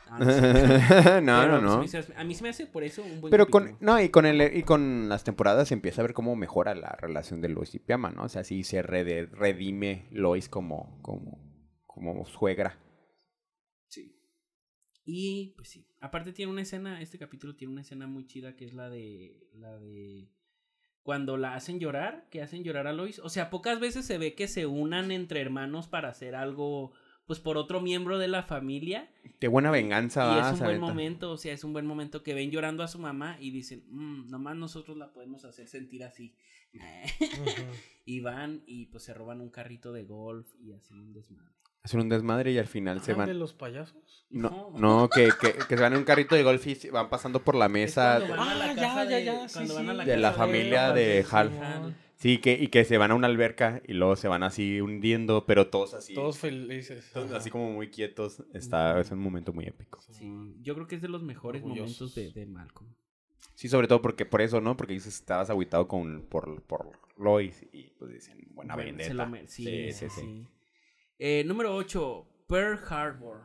Ah, no, no sé. no, no, no. pues, a mí se me hace por eso un buen Pero con, no, y con el, y con las temporadas se empieza a ver cómo mejora la relación de Lois y Piama, ¿no? O sea, sí se rede- redime Lois como, como, como suegra. Sí. Y pues sí. Aparte tiene una escena, este capítulo tiene una escena muy chida que es la de. La de. Cuando la hacen llorar, que hacen llorar a Lois. O sea, pocas veces se ve que se unan entre hermanos para hacer algo. Pues por otro miembro de la familia. Qué buena venganza, Y es un buen momento, o sea, es un buen momento que ven llorando a su mamá y dicen, "Mm, nomás nosotros la podemos hacer sentir así. [laughs] y van y pues se roban un carrito de golf y hacen un desmadre. Hacen un desmadre y al final se Ah, ¿De van. los payasos? No, no que, que, que se van en un carrito de golf y van pasando por la Es mesa. van la Ah, ya, ya, de- ya, sí, cuando van a sí. la De la familia de Hal. Hal. Sí, que, y que se van a una alberca y luego se van así hundiendo, pero todos así. Todos felices. todos así como muy quietos. Está, es un momento muy épico. Sí, yo creo que es de los mejores Orgullosos. momentos de, de Malcolm. Sí, sobre todo porque por eso, ¿no? Porque dices, estabas aguitado con, por, por Lois y pues dicen, buena Bueno, vendetta. se lo mer- sí, Sí, sí, sí, sí. sí. Eh, número 8, Pearl Harbor.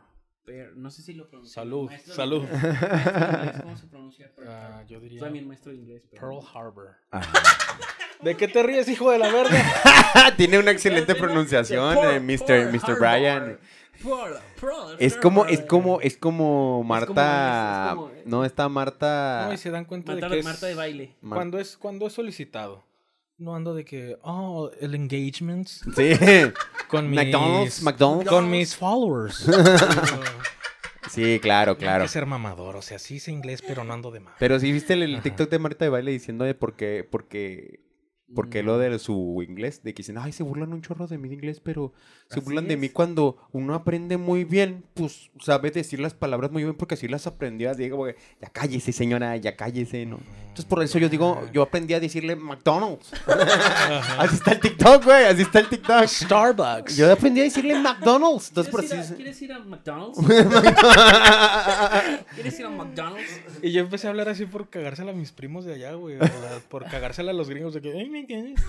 No sé si lo pronuncio. Salud, Maestro salud. maestro de inglés, ¿Cómo se pronuncia Pearl [laughs] Ah, Harbor? yo diría también maestro de inglés. pero- Pearl Harbor. [laughs] ¿De qué te ríes, hijo de la verga? [laughs] Tiene una excelente pronunciación, eh, Mr. Mr. Brian. Es como, es como, es como Marta. es como- No, está Marta. No, y se dan cuenta Marta, de que es... Marta de baile. Mar- Cuando es, cuando es solicitado. No ando de que, oh, el engagement Sí. con mis... McDonald's, McDonald's. Con mis followers. Sí, claro, claro. Hay que ser mamador, o sea, sí sé inglés, pero no ando de más. Pero sí viste el. TikTok de Marta de baile diciendo de por qué, por qué, por qué lo de su inglés, de que dicen, ay, se burlan un chorro de mi inglés, pero se Así burlan de mí cuando uno aprende muy bien, pues sabe decir las palabras muy bien porque así las aprendió. Digo, güey, ya cállese, señora, ya cállese, ¿no? Entonces por eso yo digo, yo aprendí a decirle McDonald's. [laughs] así está el TikTok, güey, así está el TikTok. Starbucks. Yo aprendí a decirle McDonald's. Entonces por ¿Quieres, así... ir a, ¿Quieres ir a McDonald's? [laughs] ¿Quieres ir a McDonald's? Y yo empecé a hablar así por cagársela a mis primos de allá, güey. por cagársela a los gringos de que... "Ay, me entiendes".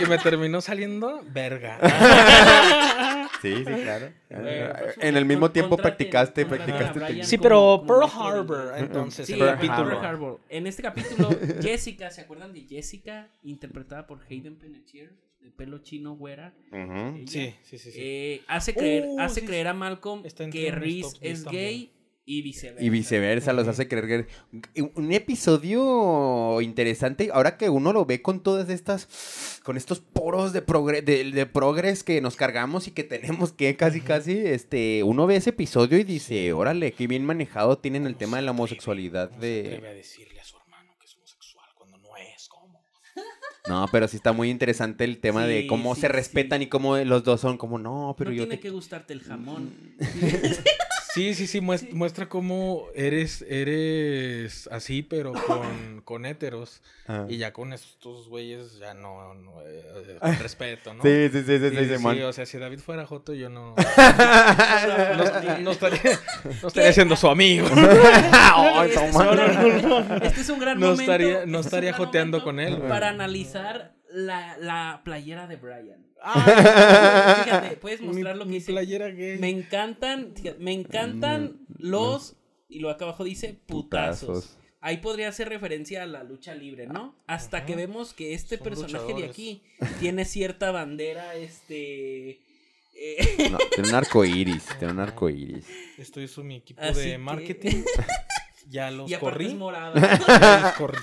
y me terminó saliendo verga. [laughs] [laughs] Sí, sí, claro. Bueno, pues, en el mismo tiempo practicaste, practicaste. Sí, pero como Pearl Harbor, entonces, Sí, Pearl. Pearl Harbor. En este capítulo, [laughs] Jessica, ¿se acuerdan de Jessica? Interpretada por Hayden Panettiere. de pelo chino güera. Ella, Sí, sí, sí. sí. eh, hace creer, Uh, hace sí, creer a Malcolm que Reese es también. gay y viceversa. Y viceversa, los hace creer que... Un episodio interesante, ahora que uno lo ve con todas estas, con estos poros de, progre- de, de progres que nos cargamos y que tenemos que casi, casi, este, uno ve ese episodio y dice, órale, qué bien manejado tienen el ¿Cómo tema de la homosexualidad ¿Cómo se atreve de... a decirle a su hermano que es homosexual cuando no es? ¿Cómo? No, pero sí está muy interesante el tema de cómo sí, se respetan sí. y cómo los dos son como, no, pero no yo tiene te... que gustarte el jamón. [laughs] [laughs] Sí, sí, sí, muest- muestra cómo eres, eres así, pero con, con héteros. Ah. Y ya con estos güeyes ya no, no, eh, con respeto, ¿no? Sí, sí, sí, sí, Sí, sí, sí, o sea, si David fuera Joto, yo no, [laughs] [laughs] [laughs] no, no estaría, no estaría siendo su amigo. Ay, Este es gran- Este es un gran No momento. estaría- no este es un estaría joteando con él, güey. Para analizar la, la playera de Brian. Ah, Fíjate, puedes mi, mostrar lo que mi dice. playera gay. Me encantan, fíjate, me encantan los, y lo acá abajo dice putazos. Putazos. Ahí podría hacer referencia a la lucha libre, ¿no? Hasta Ajá. que vemos que este Son personaje de aquí tiene cierta bandera, este... eh, No, tiene un arco iris, tiene un arco iris. Esto hizo mi equipo Así de que- marketing. [laughs] Ya los y corrí. es morada. Ya los corrí.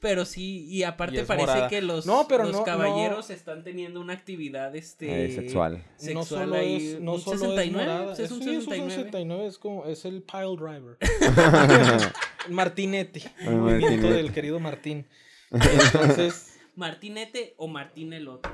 Pero sí, y aparte Y parece morada. que los, No, pero los no- caballeros están teniendo una actividad este Eh, sexual. no sexual solo ahí, es, no un solo 69, es es un Sí, 69. 69, es como, es el pile driver. [laughs] [laughs] Martinete. El El movimiento Martinete. del querido Martín. [laughs] Entonces, Martinete o Martín el otro.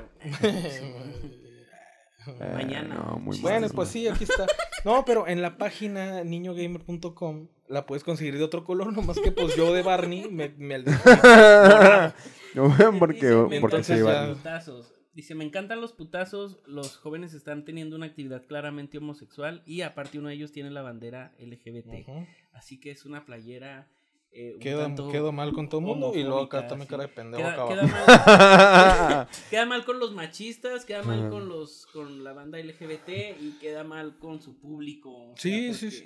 Mañana. Eh, no, muy bueno, pues sí, aquí está. No, pero en la página niñogamer.com la puedes conseguir de otro color, [laughs] nomás que pues yo de Barney me, me [laughs] No, [laughs] porque, Dice, me porque entonces se iban. los putazos. Dice, me encantan los putazos, los jóvenes están teniendo una actividad claramente homosexual y aparte uno de ellos tiene la bandera LGBT. Así que es una playera... eh, un Quedo, tanto quedo mal con todo el mundo y luego acá también cara de pendejo Queda, acá queda mal, queda mal con los machistas, queda mal con los con la banda LGBT y queda mal con su público. o sea, Sí, sí, sí.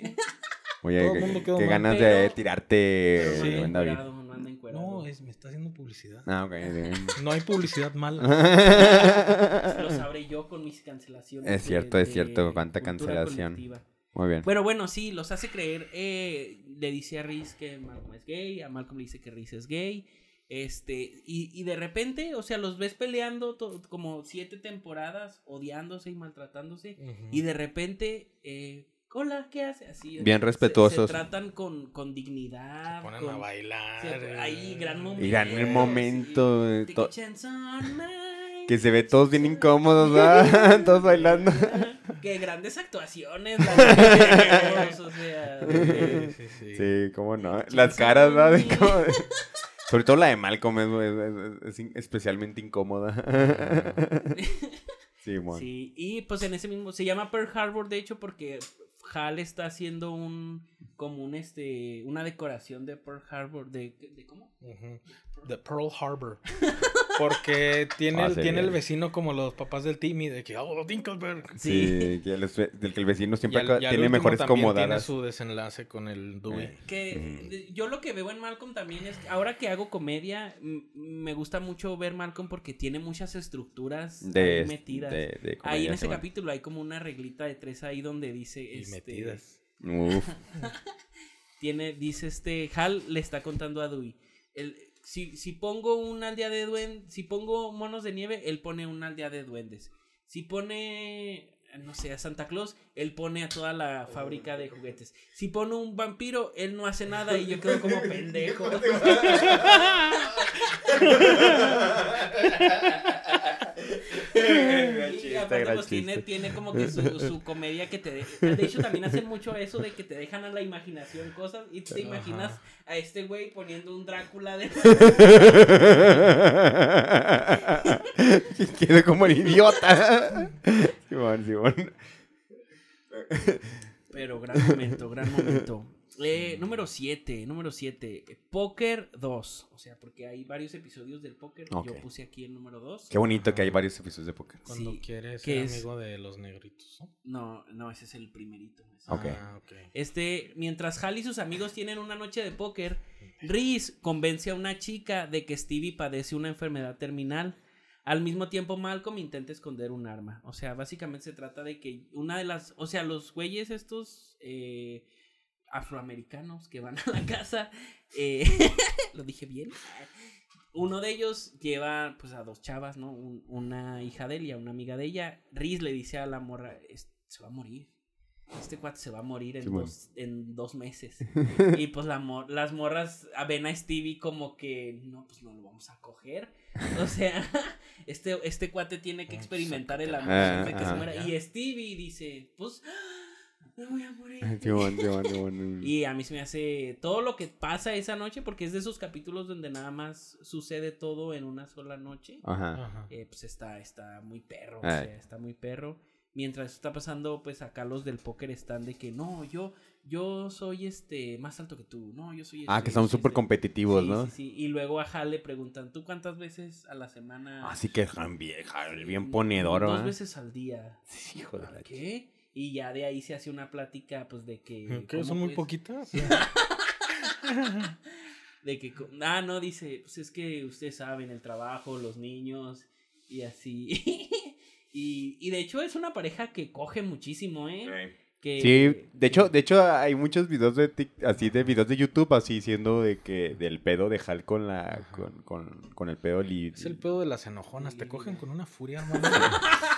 Oye, Todo el qué, mundo quedó qué mal, ganas de pero- tirarte, pero no Sí. buen David. es, me está haciendo publicidad. Ah, ok. bien. [laughs] No hay publicidad mala. [laughs] Lo sabré yo con mis cancelaciones. Es de- cierto, es cierto, cuánta cancelación. colectiva. Muy bien. Bueno, bueno, sí, los hace creer. eh, le dice a Reese que Malcolm es gay, a Malcolm le dice que Reese es gay. Este, y, y de repente, o sea, los ves peleando to- como siete temporadas, odiándose y maltratándose. Y de repente, eh, hola, ¿qué hace? Así. Bien respetuosos. Se, tratan con, con dignidad. Se ponen con- a bailar. se- eh. ahí, gran momento. Y gran el momento, Sí. Que se ve todos bien incómodos, ¿verdad? [laughs] Todos bailando. [laughs] Qué grandes actuaciones. las o sea, [laughs] Sí, sí, sí. Sí, cómo no. Las caras, ¿verdad? De cómo- Sobre todo la de Malcolm es, es- es- es especialmente incómoda. Sí, mon. Sí, y pues en ese mismo, se llama Pearl Harbor, de hecho, porque Hal está haciendo un, como un, este, una decoración de Pearl Harbor, de, de ¿cómo? Ujú. The Pearl Harbor. [laughs] Porque tiene, Ah, el, tiene el vecino como los papás del Timmy, de que, oh, Dinkelberg. Sí, que el, del que el vecino Y siempre al- tiene mejores también Tiene su desenlace con el Dewey. Eh. Que yo lo que veo en Malcolm también es que ahora que hago comedia, me gusta mucho ver Malcolm porque tiene muchas estructuras De, ahí metidas. de, de ahí en ese capítulo hay como una reglita de tres ahí donde dice Y este, metidas. Uf. [laughs] tiene, dice este, Hal le está contando a Dewey. El, si, si pongo un aldea de duendes, si pongo monos de nieve, él pone una aldea de duendes. Si pone, no sé, a Santa Claus, él pone a toda la fábrica de juguetes. Si pone un vampiro, él no hace nada y yo quedo como [laughs] pendejo. [laughs] Y aparte, pues, tiene, tiene como que su, su comedia que te de... de hecho también hacen mucho eso de que te dejan a la imaginación cosas y te Ajá. imaginas a este güey poniendo un Drácula de [laughs] Quedé como el idiota. Simón, Simón. pero gran momento gran momento Eh, número 7 número 7 Poker 2 o sea porque hay varios episodios del póker yo puse aquí el número 2 Qué bonito que hay varios episodios de póker. Cuando Sí, quieres ¿qué ser es? amigo de los negritos. ¿no? no no ese es el primerito. Ah, ok. Este, mientras Hal y sus amigos tienen una noche de póker, Reese convence a una chica de que Stevie padece una enfermedad terminal. Al mismo tiempo, Malcolm intenta esconder un arma. O sea, básicamente se trata de que una de las. O sea, los güeyes estos. Eh, afroamericanos que van a la casa. eh, [laughs] lo dije bien. Uno de ellos lleva pues a dos chavas, ¿no? Un- una hija de él y a una amiga de ella. Riz le dice a la morra, "Es- se va a morir. Este cuate se va a morir en, Sí, bueno. dos, en dos meses. [laughs] y pues la mor- las morras ven a Stevie como que, no, pues no lo vamos a coger. O sea, [laughs] este, este cuate tiene que Oh, experimentar el amor la antes de que se Ah, muera. ajá. Y Stevie dice, pues, me voy a morir. [laughs] Y a mí se me hace todo lo que pasa esa noche, porque es de esos capítulos donde nada más sucede todo en una sola noche. Ajá. Ajá. Eh, pues está, está muy perro, o sea, está muy perro. Mientras eso está pasando, pues acá los del póker están de que no, yo, yo soy este más alto que tú, no, yo soy Ah, este, que yo son súper este". competitivos, Sí, ¿no? sí, sí. Y luego a Hal le preguntan, ¿tú cuántas veces a la semana? Así que Jan bien, ponedor, Dos ¿verdad? veces al día. Sí, hijo de ¿Qué? Y ya de ahí se hace una plática, pues de que. ¿Qué? ¿cómo ¿Son muy poquitas? [laughs] De que, ah, no, dice, pues es que ustedes saben, el trabajo, los niños y así. [laughs] y, y de hecho es una pareja que coge muchísimo, ¿eh? Que, Sí, de hecho, de hecho hay muchos videos de Tik- así de videos de YouTube así siendo de que del pedo de Hal con la con, con, con el pedo li- Es el pedo de las enojonas. Te cogen con una furia, hermano. [laughs]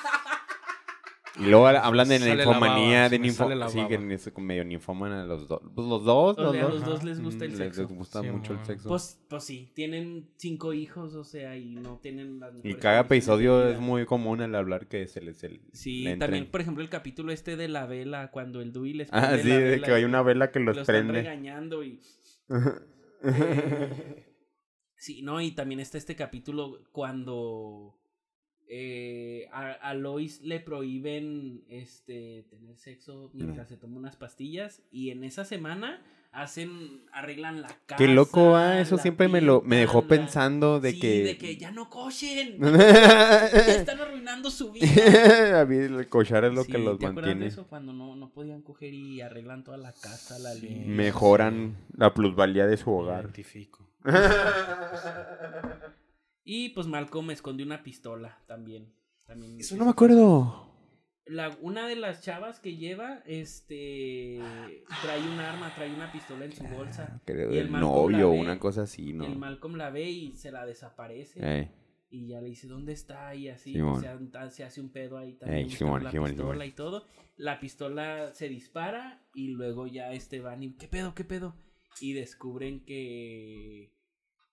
y luego hablan de la ninfomanía, baba, de se me ninfo, sale la sí, que es medio ninfómana los dos, pues los dos, los dos. los dos les gusta el sexo. Les gusta Sí, mucho el sexo. Pues, pues sí, tienen cinco hijos, o sea, y no tienen las y cada episodio es muy común el hablar que se les el, Sí, le también, por ejemplo, el capítulo este de la vela, cuando el Dewey les Ah, prende sí, la de vela que hay y una vela que los lo están prende. regañando y... Eh, [laughs] sí, no, y también está este capítulo cuando eh, a, a Lois le prohíben este tener sexo mientras se toma unas pastillas y en esa semana hacen arreglan la casa. Qué loco, ah, eso siempre me lo me dejó pensando de Sí, que de que ya no cochen. [laughs] Están arruinando su vida. [laughs] A mí el cochar es lo Sí, que los ¿te de mantiene. eso? Cuando no, no podían coger y arreglan toda la casa, la Sí. Mejoran la plusvalía de su Me hogar. identifico. [laughs] Y pues Malcolm esconde una pistola también. también Eso no me acuerdo. La, una de las chavas que lleva, este, trae un arma, trae una pistola en su bolsa. Creo Y el el novio, ve, una cosa así, Y el ¿no? Malcolm la ve y se la desaparece. Eh, Y ya le dice, ¿dónde está? Y así pues, se, se hace un pedo ahí también. Simón, la Simón, pistola Simón. y todo. La pistola se dispara y luego ya este van y, ¿qué pedo, qué pedo? Y descubren que...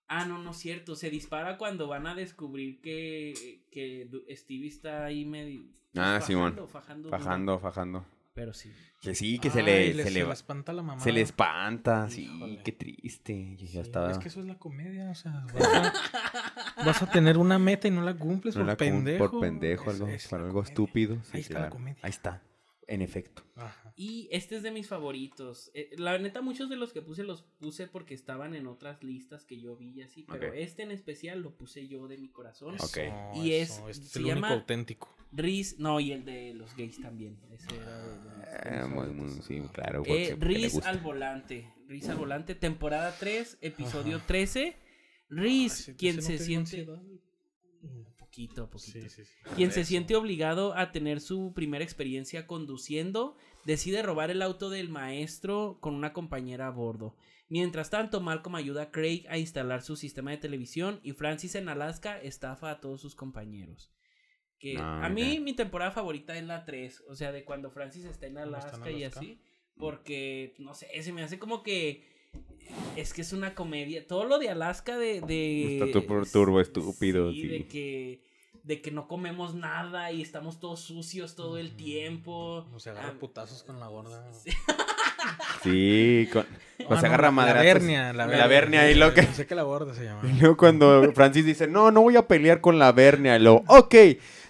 Ah, no, no es cierto. Se dispara cuando van a descubrir que, que Stevie está ahí medio... pues, Ah, Simón. fajando, fajando. duro. fajando, fajando. Pero sí. Que sí, que se Ay, le, le- se le, le espanta la mamá. se le espanta, sí, Híjole. qué triste. Yo ya estaba. Es que eso es la comedia, o sea, vas a, [laughs] vas a tener una meta y no la cumples no por la cum- pendejo. Por pendejo, algo, es algo comedia. estúpido. sí, Ahí está la comedia. Ahí está, en efecto. Ajá. Y este es de mis favoritos. Eh, la neta, muchos de los que puse los puse porque estaban en otras listas que yo vi y así. Pero este en especial lo puse yo de mi corazón. Eso, Y eso, es- este es se el llama- único auténtico. Riz, no, y el de los gays también. Ese era de, Eh, muy, sí, claro. Eh, Riz al volante. Riz al volante, temporada 3, episodio Ajá. 13. Ah, Riz, quien se no siente. ansiedad. Poquito, poquito. Sí, sí, sí. Quien se siente obligado a tener su primera experiencia conduciendo, decide robar el auto del maestro con una compañera a bordo. Mientras tanto, Malcolm ayuda a Craig a instalar su sistema de televisión y Francis en Alaska estafa a todos sus compañeros. Que Ah, a mí mi temporada favorita es la 3, o sea, de cuando Francis está en Cuando está en Alaska y Alaska. así, porque no sé, se me hace como que es que es una comedia, todo lo de Alaska de, de Está tu- turbo estúpido, sí. de que de que no comemos nada y estamos todos sucios todo el tiempo. O se agarra Ah, putazos con la gorda. [laughs] Sí, con, o Ah, se no, agarra la- madrazos. La vernia, la La vernia. vernia, y lo que- Pensé que la gorda se llama. Y luego cuando Francis dice, no, no voy a pelear con la Vernia. Y luego, ok,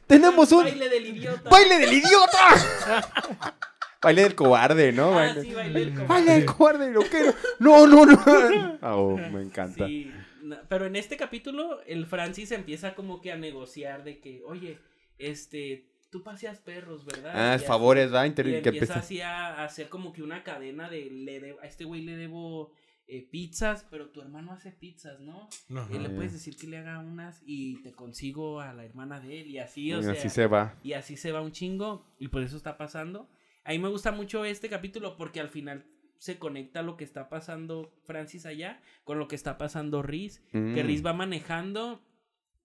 tenemos un baile del idiota. baile del idiota. [laughs] baile del cobarde, ¿no? Ah, baile, sí, baile del cobarde. baile del cobarde, lo quiero. No, no, no. Oh, me encanta. Sí, pero en este capítulo el Francis empieza como que a negociar de que, oye, este, tú paseas perros, ¿verdad? Ah, Y favores. Y Inter- que empieza así a, hacer como que una cadena de, le debo- a este güey le debo eh, pizzas, pero tu hermano hace pizzas, ¿no? Ajá. Y le Ah. puedes decir que le haga unas y te consigo a la hermana de él y así, Y o sea, así se va. y así se va un chingo y por eso está pasando. A mí me gusta mucho este capítulo porque al final se conecta lo que está pasando Francis allá con lo que está pasando Riz, que Mm. Riz va manejando,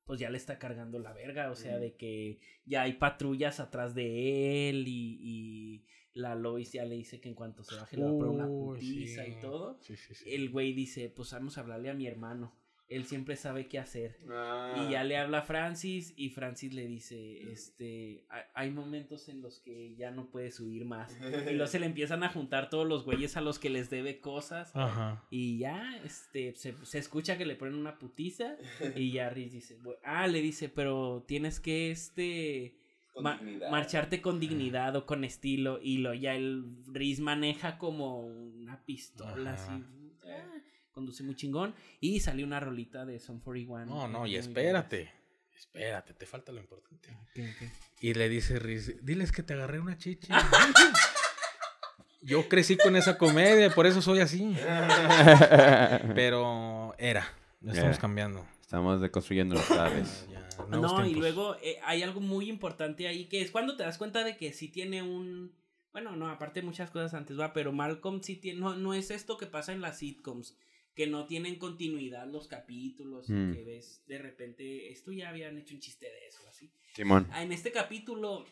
pues ya le está cargando la verga, o sea, de que ya hay patrullas atrás de él y, y la Lois ya le dice que en cuanto se baje le va a poner una putiza sí. y todo. Sí, sí, sí. El güey dice, pues vamos a hablarle a mi hermano, él siempre sabe qué hacer. Ah. Y ya le habla a Francis y Francis le dice, este, "Ha- hay momentos en los que ya no puedes huir más. [laughs] Y luego se le empiezan a juntar todos los güeyes a los que les debe cosas. Ajá. Y ya, este, se, se escucha que le ponen una putiza y ya Riz dice, "Bu- ah, le dice, pero tienes que, este, Con ma- dignidad. marcharte con dignidad o con estilo. Y lo ya el Riz maneja como una pistola Ajá. así. ah, conduce muy chingón. Y salió una rolita de Son 41. No, no, y espérate. Espérate, te falta lo importante. buenas. ¿Qué, qué? Y le dice Riz, diles que te agarré una chichi. [laughs] Yo crecí con esa comedia, por eso soy así. [laughs] Pero era, lo estamos cambiando. Estamos deconstruyendo los claves. Ya, No, nuevos y luego eh, hay algo muy importante ahí que es cuando te das cuenta de que sí tiene un. Bueno, no, aparte de muchas cosas antes va, pero Malcolm sí tiene. No, no es esto que pasa en las sitcoms, que no tienen continuidad los capítulos, y Mm. que ves de repente. Esto ya habían hecho un chiste de eso, así. Simón. Ah, en este capítulo,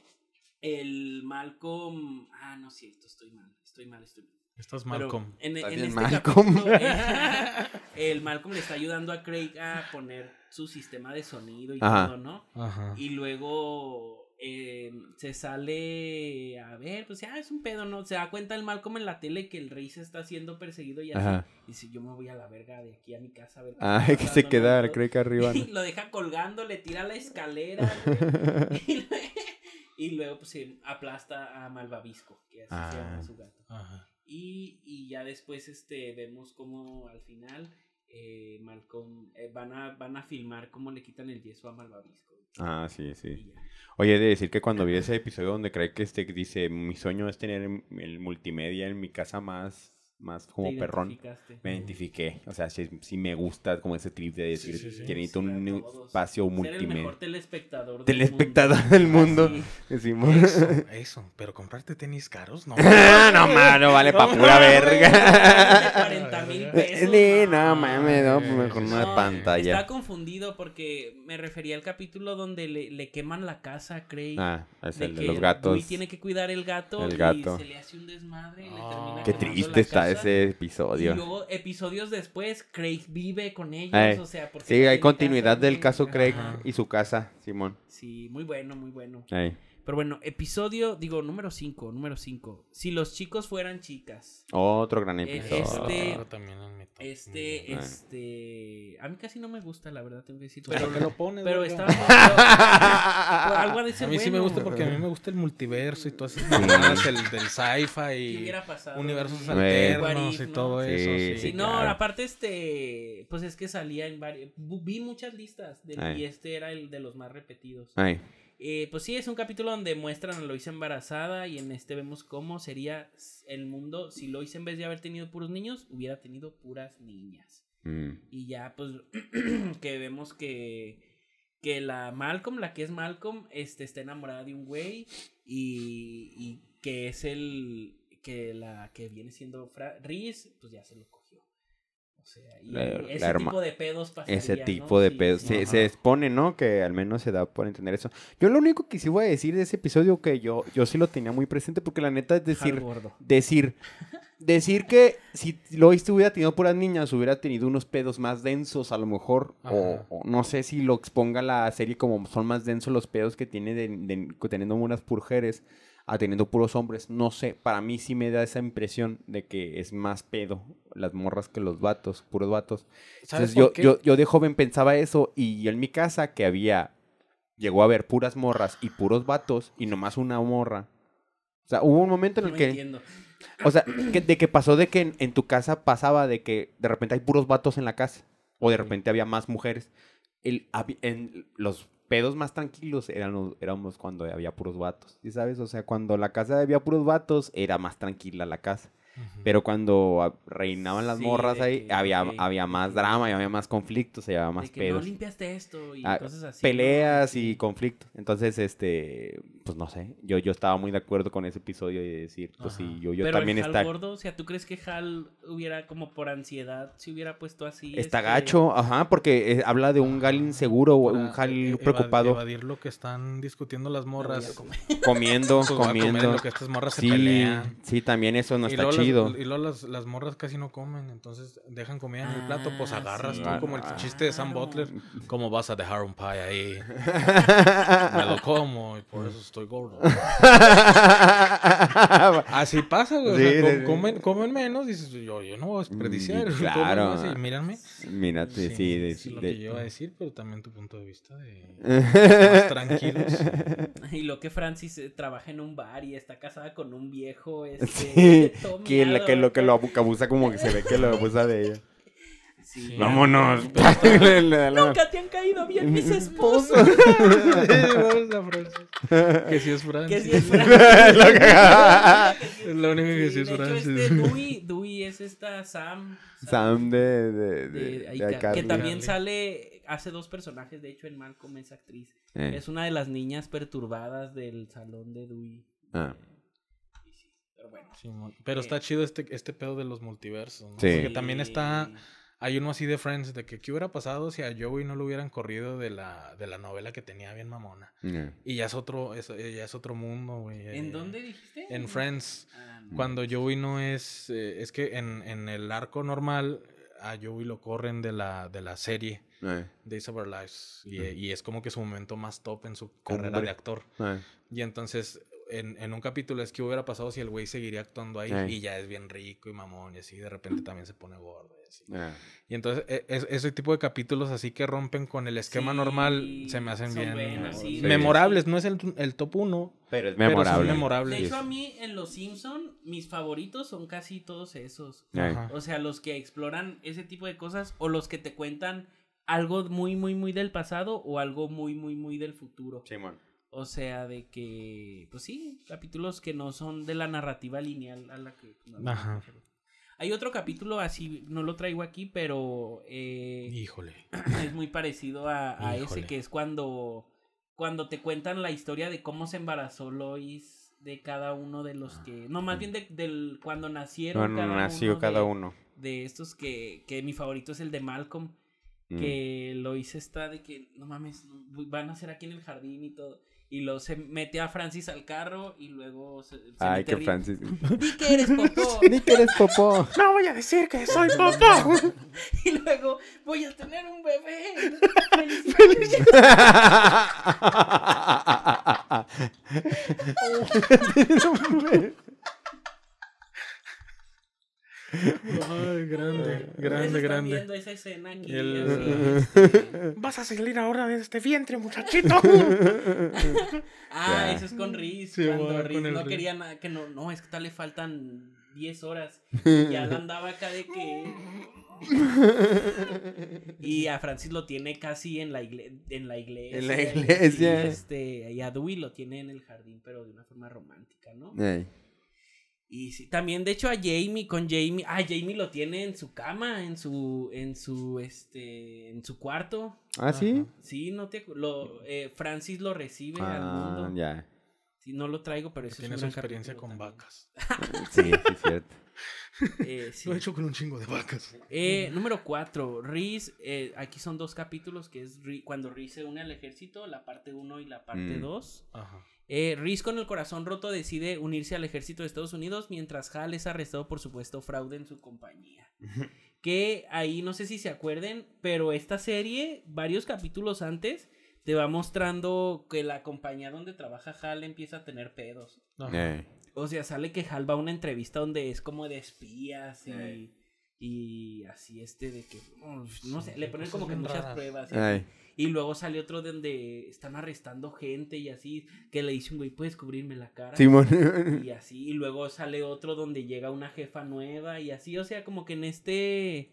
el Malcolm. Ah, no, cierto, estoy mal, estoy mal, estoy mal. Estás Pero Malcolm. En, este Malcolm. capítulo, eh, [laughs] el Malcolm le está ayudando a Craig a poner su sistema de sonido y Ajá. todo, ¿no? Ajá. Y luego eh, se sale a ver, pues ya es un pedo, ¿no? Se da cuenta el Malcolm en la tele que el rey se está siendo perseguido y así. Ajá. Y dice, yo me voy a la verga de aquí a mi casa a ver Ah, [laughs] que se ¿no? queda, todo. creo que arriba. [laughs] ¿no? Y lo deja colgando, le tira la escalera, [laughs] y, luego, y luego, pues se aplasta a Malvavisco, que así se llama Ah. su gato. Ajá. Y, y ya después este vemos como al final eh, Malcolm eh, van a van a filmar cómo le quitan el yeso a Malvavisco. Ah, sí, sí. Oye, he de decir que cuando vi ese episodio donde cree que este dice, mi sueño es tener el multimedia en mi casa más, más como Te perrón. Me identifiqué. O sea, sí, sí me gusta como ese trip de decir sí, sí. que necesito Sí, un espacio Ser el multimedia. mejor telespectador del Telespectador mundo. del mundo. Así. Decimos. Eso, eso. Pero comprarte tenis caros, no. [laughs] no, mano, vale pa' pura verga. 40 mil pesos. Sí, no mames, no, pues mejor una No, pantalla. Está confundido porque me refería al capítulo donde le, le queman la casa Craig. Ah, es de el de que los gatos. Dewey tiene que cuidar el gato, El gato. y se le hace un desmadre y le Ah. termina Qué triste está ese Y episodio. luego, episodios después, Craig vive con ellos, Ay, o sea, porque Sí, no hay continuidad casa, del caso Craig Ajá. y su casa, Simón. Sí, muy bueno, muy bueno. Ahí. Pero bueno, episodio, digo, número 5, número 5. Si los chicos fueran chicas. Otro gran Eh, episodio. este- también. Este, este... A mí casi no me gusta, la verdad, tengo que decir. ¿Para Pero, qué lo pones, pero estaba... [laughs] algo ha de ser A mí sí me gusta porque a mí me gusta el multiverso y todas esas Sí. mamadas, el del sci-fi ¿Qué y hubiera pasado? universos What alternos y no? todo Sí, eso. Sí, Sí, no, claro. aparte este, pues es que salía en varios, vi muchas listas y este era el de los más repetidos. Ay. Eh, pues sí, es un capítulo donde muestran a Lois embarazada y en este vemos cómo sería el mundo si Lois en vez de haber tenido puros niños, hubiera tenido puras niñas. Mm. Y ya pues [clears throat] que vemos que, que la Malcolm, la que es Malcolm, este, está enamorada de un güey y, y que es el que la que viene siendo Fra Reese, pues ya se lo sea, y La- ese la tipo de pedos pasaría, Ese ¿no? tipo de Sí, pedos. Se, se expone, ¿no? Que al menos se da por entender eso. Yo lo único que sí voy a decir de ese episodio que yo, yo sí lo tenía muy presente porque la neta es decir, decir, decir que si Lois hubiera tenido puras niñas, hubiera tenido unos pedos más densos a lo mejor. O, no sé si lo exponga la serie como son más densos los pedos que tiene de, de- teniendo unas mujeres a teniendo puros hombres. No sé, para mí sí me da esa impresión de que es más pedo las morras que los vatos, puros vatos. ¿Sabes Entonces por yo, qué? yo, yo de joven pensaba eso y en mi casa que había, llegó a haber puras morras y puros vatos y nomás una morra. O sea, hubo un momento en No el que, entiendo. o sea, que- de que pasó de que en, en tu casa pasaba de que de repente hay puros vatos en la casa o de repente había más mujeres. El, en los pedos más tranquilos eran éramos cuando había puros vatos, ¿sí sabes? O sea, cuando la casa había puros vatos era más tranquila la casa. Pero cuando reinaban las Sí, morras de ahí, que, había, había más drama, y había más conflictos, y había De más que no pedos. limpiaste esto y Ah, cosas así. peleas y conflictos. Entonces, este, pues no sé, yo, yo estaba muy de acuerdo con ese episodio y decir, pues Ajá. sí, yo, yo Pero también el Hal está, gordo, o sea, ¿tú crees que Hal hubiera como por ansiedad se hubiera puesto así? está este, gacho, ajá, porque eh, habla de un Gal inseguro, o un Hal eh, evad- preocupado, Evadir lo que están discutiendo las morras. [laughs] comiendo, Pues comiendo. lo que estas morras se Sí, pelean. sí, también eso no y está las- chido. y luego las, las morras casi no comen, entonces dejan comida en el plato, pues Ah, agarras sí. tú como el chiste de Sam. Butler. ¿Cómo vas a dejar un pie ahí? [laughs] Me lo como y por eso estoy gordo. [laughs] Así pasa, güey. o Sí, sea, sí, com- sí. comen, comen menos dices, yo, yo no voy a desperdiciar. Mm, [laughs] claro. y mírame. Mírate, sí, de- es lo de- que yo iba a decir, pero también tu punto de vista de más [laughs] tranquilos. Y lo que Francis eh, trabaja en un bar y está casada con un viejo, este... Sí, todo que, la- que lo que lo abusa como que se ve que lo abusa de ella. Sí. Vámonos. [laughs] Nunca te han caído bien mis esposos. [laughs] Que sí es Francis. que sí es [laughs] Lo Francis. Es la única que sí Sí, es de hecho, Francis. este Dewey, Dewey es esta Sam. Sam de, de, de de, ahí de que- iCarly. que también sale, hace dos personajes, de hecho en Malcolm es actriz. Eh, Es una de las niñas perturbadas del salón de Dewey. ah. Sí, pero bueno. Pero está chido este, este pedo de los multiversos, ¿no? Sí. Porque también está... Hay uno así de Friends, de que qué hubiera pasado si a Joey no lo hubieran corrido de la, de la novela que tenía bien mamona. Y ya es otro, es, eh, ya es otro mundo, güey. ¿En eh, dónde dijiste? En Friends. Ah, no. Cuando Joey no es... eh, es que en, en el arco normal a Joey lo corren de la, de la serie Eh. Days of Our Lives. Y, y es como que su momento más top en su carrera de actor. Eh. Y entonces, en, en un capítulo es que hubiera pasado si el güey seguiría actuando ahí y ya es bien rico y mamón y así, de repente también se pone gordo y así. Eh. Y entonces, e- es- ese tipo de capítulos así que rompen con el esquema Sí, normal se me hacen bien buenos, sí, sí. memorables. No es el, el top uno, Pero es pero son memorable. memorables. De Sí, hecho, es- a mí en Los Simpson mis favoritos son casi todos esos. Ajá. O sea, los que exploran ese tipo de cosas o los que te cuentan algo muy, muy, muy del pasado o algo muy, muy, muy del futuro. Simón. O sea, de que, pues sí, capítulos que no son de la narrativa lineal a la que... Ajá. Hay otro capítulo así, no lo traigo aquí, pero eh, Híjole. [clears throat] es muy parecido a, a ese, que es cuando, cuando te cuentan la historia de cómo se embarazó Lois de cada uno de los que... No, más bien de, del cuando nacieron. Bueno, cada nació uno cada de- uno. de estos que, que mi favorito es el de Malcolm, Mm. que Lois está de que, no mames, van a ser aquí en el jardín y todo. Y luego se mete a Francis al carro y luego se, se Ay, mete que Rick. Francis. Di que eres [laughs] popó. Ni que eres popó. No voy a decir que soy papá. [laughs] y luego voy a tener un bebé. [laughs] Ay, grande, grande, están grande. viendo esa escena aquí. El- así, [laughs] este. Vas a salir ahora de este vientre, muchachito. [laughs] Ah, eso es con Riz. Sí, cuando bueno, Riz no Riz. quería nada, que no, no, es que tal le faltan 10 horas. [laughs] Y ya la andaba acá de que. Y a Francis lo tiene casi en la, igle- en la iglesia. En la y iglesia. así, este, y a Dewey lo tiene en el jardín, pero de una forma romántica, ¿no? Ey. Y sí, también, de hecho, a Jamie, con Jamie, ah, Jamie lo tiene en su cama, en su, en su, este, en su cuarto. ¿Ah, sí? Sí, no te, lo, eh, Francis lo recibe al Ah, mundo. ya. Sí, no lo traigo, pero eso Tiene es su un experiencia con vacas. [laughs] Sí, sí, cierto. Eh, sí. [laughs] Lo he hecho con un chingo de vacas. Eh, número 4, Reese, eh, aquí son dos capítulos, que es Re- cuando Reese se une al ejército, la parte 1 y la parte Mm. 2. Ajá. Eh, Reese con el corazón roto decide unirse al ejército de Estados Unidos mientras Hal es arrestado por supuesto fraude en su compañía. [laughs] que ahí no sé si se acuerden, pero esta serie, varios capítulos antes, te va mostrando que la compañía donde trabaja Hal empieza a tener pedos. Ey. O sea, sale que Hal va a una entrevista donde es como de espías y, y así este de que, oh, no sé, le ponen como que muchas raras. pruebas. y luego sale otro donde están arrestando gente y así, que le dice un güey, ¿puedes cubrirme la cara? Simón. Y así, y luego sale otro donde llega una jefa nueva y así, o sea, como que en este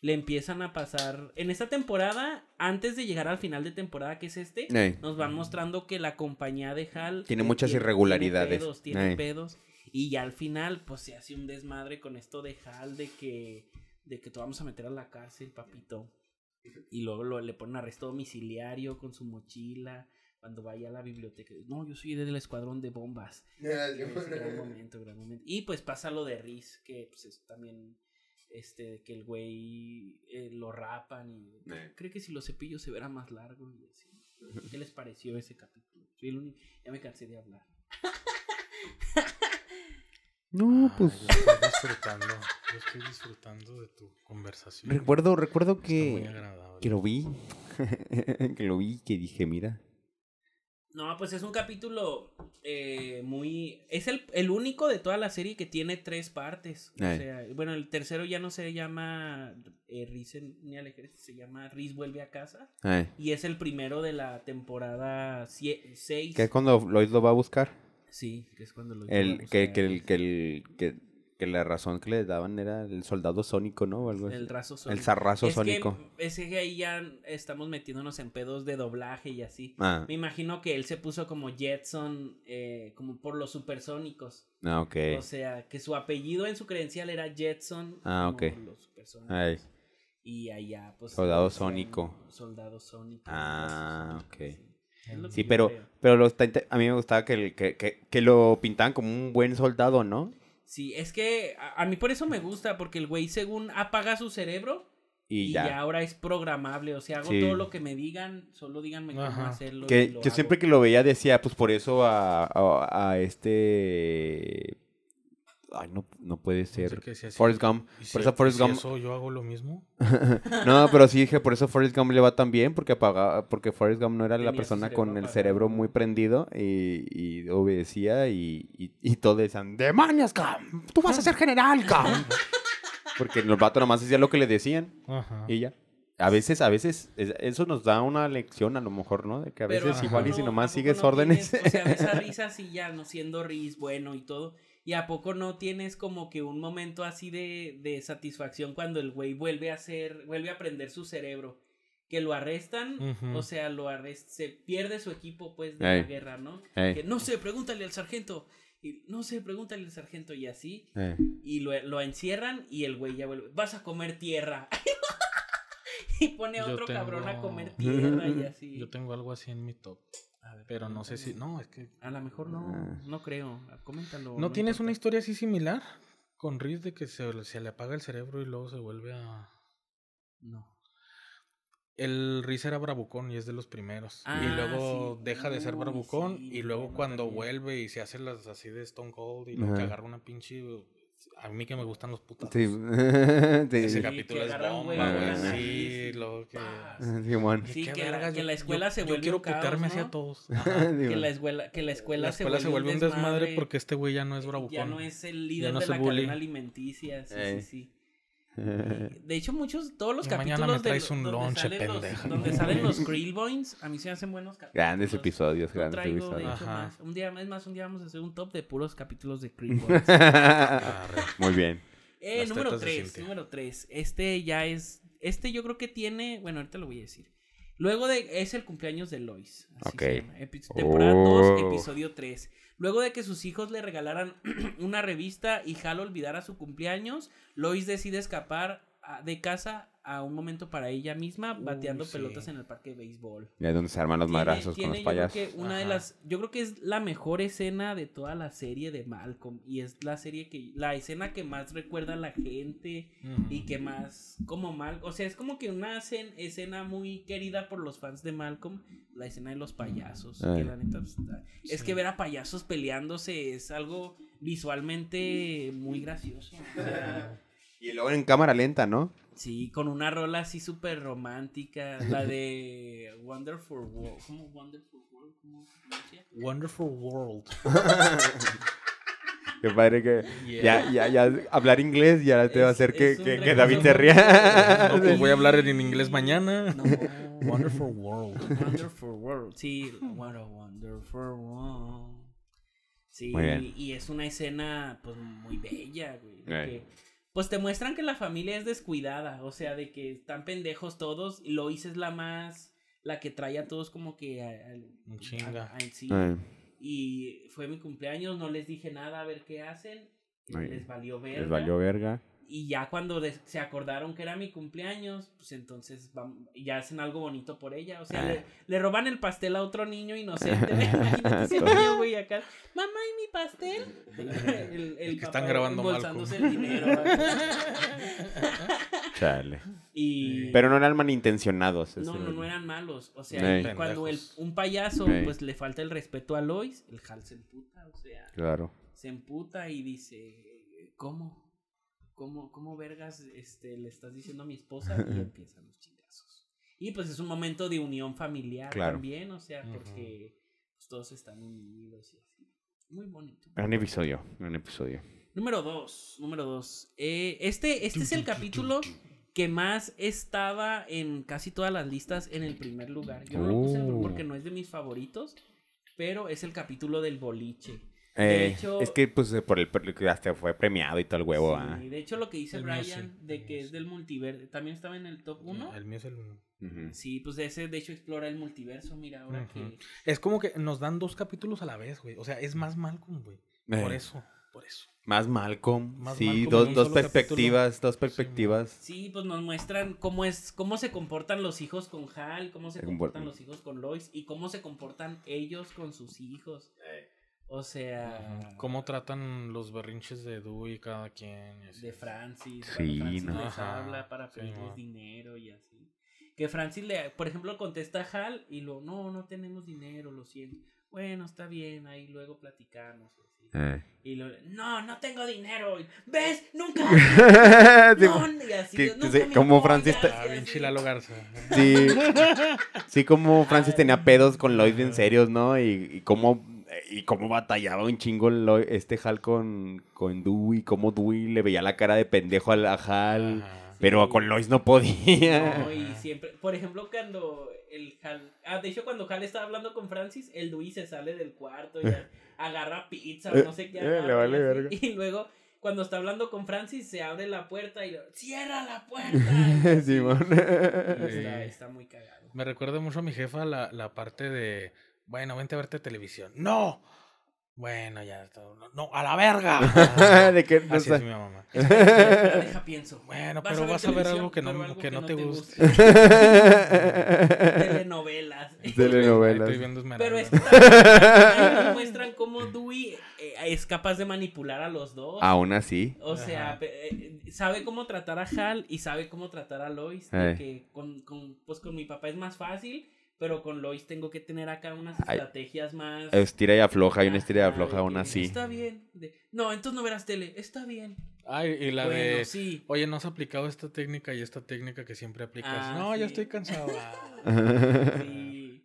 le empiezan a pasar, en esta temporada, antes de llegar al final de temporada que es este, Ey. nos van mostrando que la compañía de Hal Tiene eh, muchas tiene- irregularidades. Tiene pedos, tiene pedos. Y ya al final, pues se hace un desmadre con esto de Hal de que, de que te vamos a meter a la cárcel, papito. Y luego lo- le ponen arresto domiciliario con su mochila. Cuando vaya a la biblioteca. No, yo soy del escuadrón de bombas. Es gran momento, gran momento. Y pues pasa lo de Riz, que pues es también este que el güey eh, lo rapan y Eh. creo que si lo cepillo se verá más largo y así. [laughs] ¿Qué les pareció ese capítulo? Soy el único- Ya me cansé de hablar. [laughs] No, Ah, pues. Yo estoy disfrutando. Yo estoy disfrutando de tu conversación. Recuerdo, recuerdo que. agradable. Que lo vi. [laughs] que lo vi, que dije, mira. No, pues es un capítulo eh, muy... Es el, el único de toda la serie que tiene tres partes. O sea, bueno, el tercero ya no se llama eh, Riz ni al ejército, se llama Riz vuelve a casa. Ay, Y es el primero de la temporada 6. que es cuando Lois lo va a buscar. Sí, que es cuando lo El, llevan a que, buscar. que, el, que, el, que, que la razón que le daban era el soldado sónico, ¿no? O algo así. El razo El sónico. zarrazo es sónico. Que, es que ahí ya estamos metiéndonos en pedos de doblaje y así. Ah, Me imagino que él se puso como Jetson, eh, como por los supersónicos. ah, ok. O sea, que su apellido en su credencial era Jetson. Ah, como ok. Los supersónicos. Ay. Y allá, pues. Soldado sónico. Soldado sónico. Ah, así, ok. sí. Pero, creo. pero lo está inte- a mí me gustaba que, el- que, que, que lo pintaban como un buen soldado, ¿no? Sí, es que a, a mí por eso me gusta, porque el güey, según apaga su cerebro. Y, Y ya. ya. ahora es programable, o sea, hago Sí. todo lo que me digan, solo díganme cómo hacerlo. y Que yo siempre que lo veía decía, pues por eso a, a, a este... Ay, no, no puede ser. Forrest Gump. ¿Y si- Por eso Forrest y si Gump... eso yo hago lo mismo? [laughs] No, pero sí dije, por eso Forrest Gump le va tan bien, porque apagaba, porque Forrest Gump no era la Tenía persona con el apagado. cerebro muy prendido y, y obedecía y, y, y todos decían, ¡Demonios, Gump! ¡Tú vas a ser general, Gump! [laughs] porque el vato nomás hacía lo que le decían Ajá. y ya. A veces, a veces, es- eso nos da una lección a lo mejor, ¿no? De que a veces ¿a igual y si no- nomás sigues no órdenes. tienes- o sea, ves a Riz así ya, no siendo Riz bueno y todo. Y a poco no tienes como que un momento así de, de satisfacción cuando el güey vuelve a hacer, vuelve a aprender su cerebro. Que lo arrestan, o sea, lo arrest se pierde su equipo pues de Ey. la guerra, ¿no? Ey. Que no sé, pregúntale al sargento. Y no sé, pregúntale al sargento y así. Y lo, lo encierran y el güey ya vuelve. Vas a comer tierra. [laughs] y pone a otro cabrón a comer tierra y así. [laughs] Yo tengo algo así en mi top. A ver, Pero no sé si. No, es que. A lo mejor no, Ah. no creo. Coméntalo. ¿No tienes una historia así similar? Con Riz de que se, se le apaga el cerebro y luego se vuelve a. No. El Riz era bravucón y es de los primeros. Ah, y luego sí. deja de ser Uy, bravucón. sí, y luego no, cuando también. vuelve y se hace las así de Stone Cold y lo que Ajá. agarra una pinche. A mí que me gustan los putos. [laughs] sí, Ese sí. capítulo es bomba, güey Sí, luego que. ¡paz! Simón. Sí, ¿Qué que la- vergas? que la Yo- escuela yo- se Yo vuelve quiero un caos, putearme así ¿no? a todos. [laughs] Que la escuela, que la escuela, La escuela se vuelve un desmadre porque este güey ya no es bravucón. Ya no es el líder no de la bully. cadena alimenticia. Sí, Ey. sí, sí. [laughs] De hecho, muchos, todos los Y mañana capítulos me traes de, un donde, salen los, donde salen los Krillboins, a mí se me hacen buenos [laughs] capítulos. Grandes episodios, grandes traigo, de episodios. hecho, más. Un día, es más, un día vamos a hacer un top de puros capítulos de Krillboins. [laughs] Muy bien. Eh, número tetas de 3, Cintia. número 3. Este ya es. Este yo creo que tiene. Bueno, ahorita lo voy a decir. Luego de. Es el cumpleaños de Lois. Así Ok. se llama. Epi- temporada Oh. 2, episodio 3. Luego de que sus hijos le regalaran [clears throat] una revista y Hal olvidara su cumpleaños, Lois decide escapar de casa a un momento para ella misma, Uy, bateando sí. pelotas en el parque de béisbol. Ya es donde se arman los madrazos con los yo creo payasos. que una de las yo creo que es la mejor escena de toda la serie de Malcolm y es la serie que la escena que más recuerda a la gente y que más como mal, o sea, es como que una escen- escena muy querida por los fans de Malcolm, la escena de los payasos, Ay. que la neta pues, es Sí. que ver a payasos peleándose es algo visualmente muy gracioso. [laughs] o sea, Y luego en cámara lenta, ¿no? Sí, con una rola así súper romántica, la de Wonderful World, ¿cómo Wonderful World? ¿Cómo se? Wonderful World. [laughs] Qué padre que Yeah. ya, ya, ya hablar inglés ya te va a hacer que, que, David se ría. No, pues voy a hablar en inglés mañana. No. Wonderful World. Wonderful World. Sí, what a wonderful world. Sí, Muy bien. y es una escena pues muy bella, güey. que, pues te muestran que la familia es descuidada, o sea, de que están pendejos todos y Lois es la más la que trae a todos como que a, a- Un chinga. a- a- sí. Ay, y fue mi cumpleaños, no les dije nada a ver qué hacen. Ay, les valió ver. Les valió verga. Y ya cuando de- se acordaron que era mi cumpleaños, pues entonces vam- ya hacen algo bonito por ella. O sea, Ah. le, le roban el pastel a otro niño inocente. [laughs] Imagínate güey, acá. Mamá, ¿y mi pastel? [laughs] El, el que papá están grabando embolsándose Malcolm. el dinero. [laughs] Chale. y... Pero no eran malintencionados. No, no, no eran malos. O sea, Ey. cuando el, un payaso Ey. pues le falta el respeto a Lois, el Hal se emputa, o sea, Claro. se emputa y dice, ¿cómo? ¿Cómo, cómo vergas este, le estás diciendo a mi esposa? Y [laughs] empiezan los chingazos. Y pues es un momento de unión familiar Claro. también, o sea, Ujú. porque pues, todos están unidos y así. Muy bonito. Gran episodio. Gran episodio. Número dos, número dos. Eh, este, este es el capítulo que más estaba en casi todas las listas en el primer lugar. Yo no lo puse Oh. porque no es de mis favoritos, pero es el capítulo del boliche. Eh, hecho- es que pues por el por- que hasta fue premiado y todo el huevo, Sí, ah. de hecho, lo que dice El Brian sí, de que es del multiverso, también estaba en el top 1. El mío es el Ujú. Sí, pues ese de hecho explora el multiverso, mira, ahora Ujú. que... Es como que nos dan dos capítulos a la vez, güey. O sea, es más Malcolm, güey. Por Eh, eso, por eso. Más Malcolm. Más sí, Malcolm dos, dos perspectivas, dos perspectivas. Sí, pues nos muestran cómo es, cómo se comportan los hijos con Hal, cómo se Se comportan comportan. los hijos con Lois y cómo se comportan ellos con sus hijos. O sea, ¿Cómo tratan los berrinches de Dewey cada quien? y así? de Francis, Sí, Francis no. les Ajá, habla para pedirles dinero y así. Que Francis le, por ejemplo, contesta a Hal y lo, no, no tenemos dinero, lo siento. Bueno, está bien, ahí luego platicamos. y así. Eh. Y lo, no, no tengo dinero. ¿Ves? Nunca. [laughs] Sí, No, y así, que- nunca sí, como Francis te- Ah, bien Garza. Sí, [laughs] sí, como Francis tenía pedos con Lois bien serios, ¿no? Y, y cómo y cómo batallaba un chingo Lo- este Hal con, con Dewey, cómo Dewey le veía la cara de pendejo al- a Hal, Ajá. pero Sí. con Lois no podía. No, y siempre, por ejemplo, cuando el Hal, ah, de hecho cuando Hal estaba hablando con Francis, el Dewey se sale del cuarto y [laughs] agarra pizza o no sé qué Eh, le agarra, vale y, así. verga. [laughs] y luego cuando está hablando con Francis se abre la puerta y lo, cierra la puerta. [laughs] Simón. Está, está muy cagado. Me recuerda mucho a mi jefa la, la parte de, bueno, vente a verte televisión. ¡No! Bueno, ya está. No, no, a la verga. [laughs] de que Así es mi mamá. [laughs] Deja pienso. Bueno, Vas pero vas a ver algo que no, algo que no te guste. [laughs] Telenovelas. Telenovelas. Estoy viendo Esmeralda. Pero es que también ahí nos muestran cómo Dewey eh, es capaz de manipular a los dos. Aún así. O sea, eh, sabe cómo tratar a Hal y sabe cómo tratar a Lois. que con, con- pues con mi papá es más fácil, pero con Lois tengo que tener acá unas Ay. estrategias más. Estira y afloja, hay una estira y afloja aún así. Está bien. De, no, entonces no verás tele. Está bien. Ay, y la bueno, de, sí. oye, no has aplicado esta técnica y esta técnica que siempre aplicas. Ah, no, ya sí. estoy cansado. [laughs] Sí.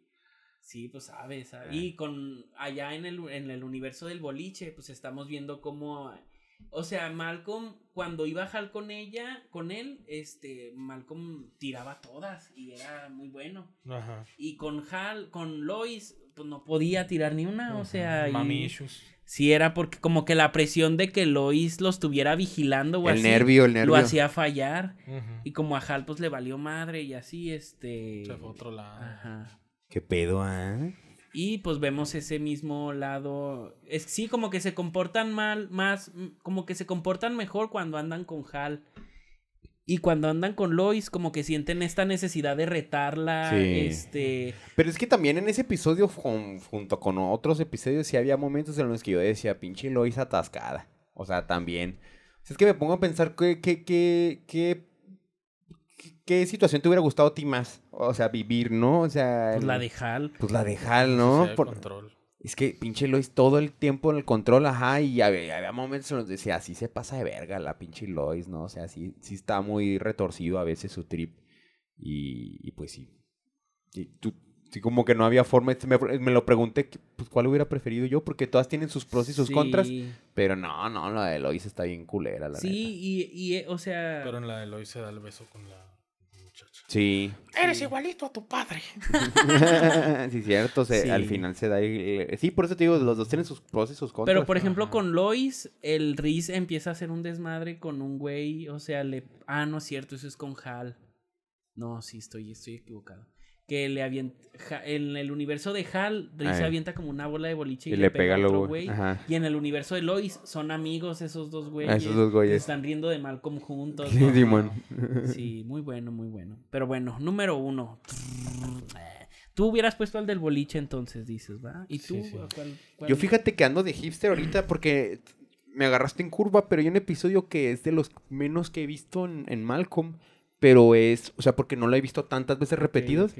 Sí, pues sabe, sabe. Y con allá en el, en el universo del boliche, pues estamos viendo cómo. O sea, Malcolm, cuando iba Hal con ella, con él, este, Malcolm tiraba todas y era muy bueno. Ajá. Y con Hal, con Lois, pues no podía tirar ni una, o sea. y- Mami issues. Sí, era porque como que la presión de que Lois lo estuviera vigilando o El así. nervio, el nervio. Lo hacía fallar. Y como a Hal, pues le valió madre y así, este. Se fue a otro lado. Ajá. ¿Qué pedo, ah? Y pues vemos ese mismo lado. Es sí, como que se comportan mal, más, mm, como que se comportan mejor cuando andan con Hal. Y cuando andan con Lois, como que sienten esta necesidad de retarla. Sí. Este. Pero es que también en ese episodio, jun- junto con otros episodios, sí había momentos en los que yo decía, pinche Lois atascada. O sea, también. O sea, es que me pongo a pensar qué, qué, qué, qué, qué- situación te hubiera gustado a ti más. O sea, vivir, ¿no? O sea. Pues la de Hal. Pues la de Hal, ¿no? Por- control. Es que pinche Lois todo el tiempo en el control, ajá, y había, había momentos en los que decía, así se pasa de verga la pinche Lois, ¿no? O sea, sí, sí está muy retorcido a veces su trip. Y, y pues sí. Y tú, sí, como que no había forma, me, me lo pregunté, pues cuál hubiera preferido yo, porque todas tienen sus pros y sus contras. Sí. Pero no, no, la de Lois está bien culera, la Sí, neta. y, y, eh, o sea. Pero en la de Lois se da el beso con la. Sí. Eres igualito a tu padre. [laughs] sí, cierto, se- al final se da... Sí, por eso te digo, los dos tienen sus pros y sus contras. Pero por ejemplo, Ajá. con Lois, el Riz empieza a hacer un desmadre con un güey. O sea, le. Ah, no es cierto, eso es con Hal. No, sí, estoy, estoy equivocado. Que le avienta. En el universo de Hal, Ay. avienta como una bola de boliche y, Y le pega a al otro güey. Y en el universo de Lois son amigos esos dos güeyes. Ah, esos dos güeyes. Se están riendo de Malcolm juntos. [laughs] Sí, ¿no? Simón. [laughs] Sí, muy bueno, muy bueno. Pero bueno, número uno. Tú hubieras puesto al del boliche entonces, dices, ¿va? ¿Y tú? Sí, sí. ¿A cuál- cuál? Yo fíjate que ando de hipster ahorita porque me agarraste en curva, pero hay un episodio que es de los menos que he visto en, en Malcolm, pero es, o sea, porque no lo he visto tantas veces Ok, repetidos, ok.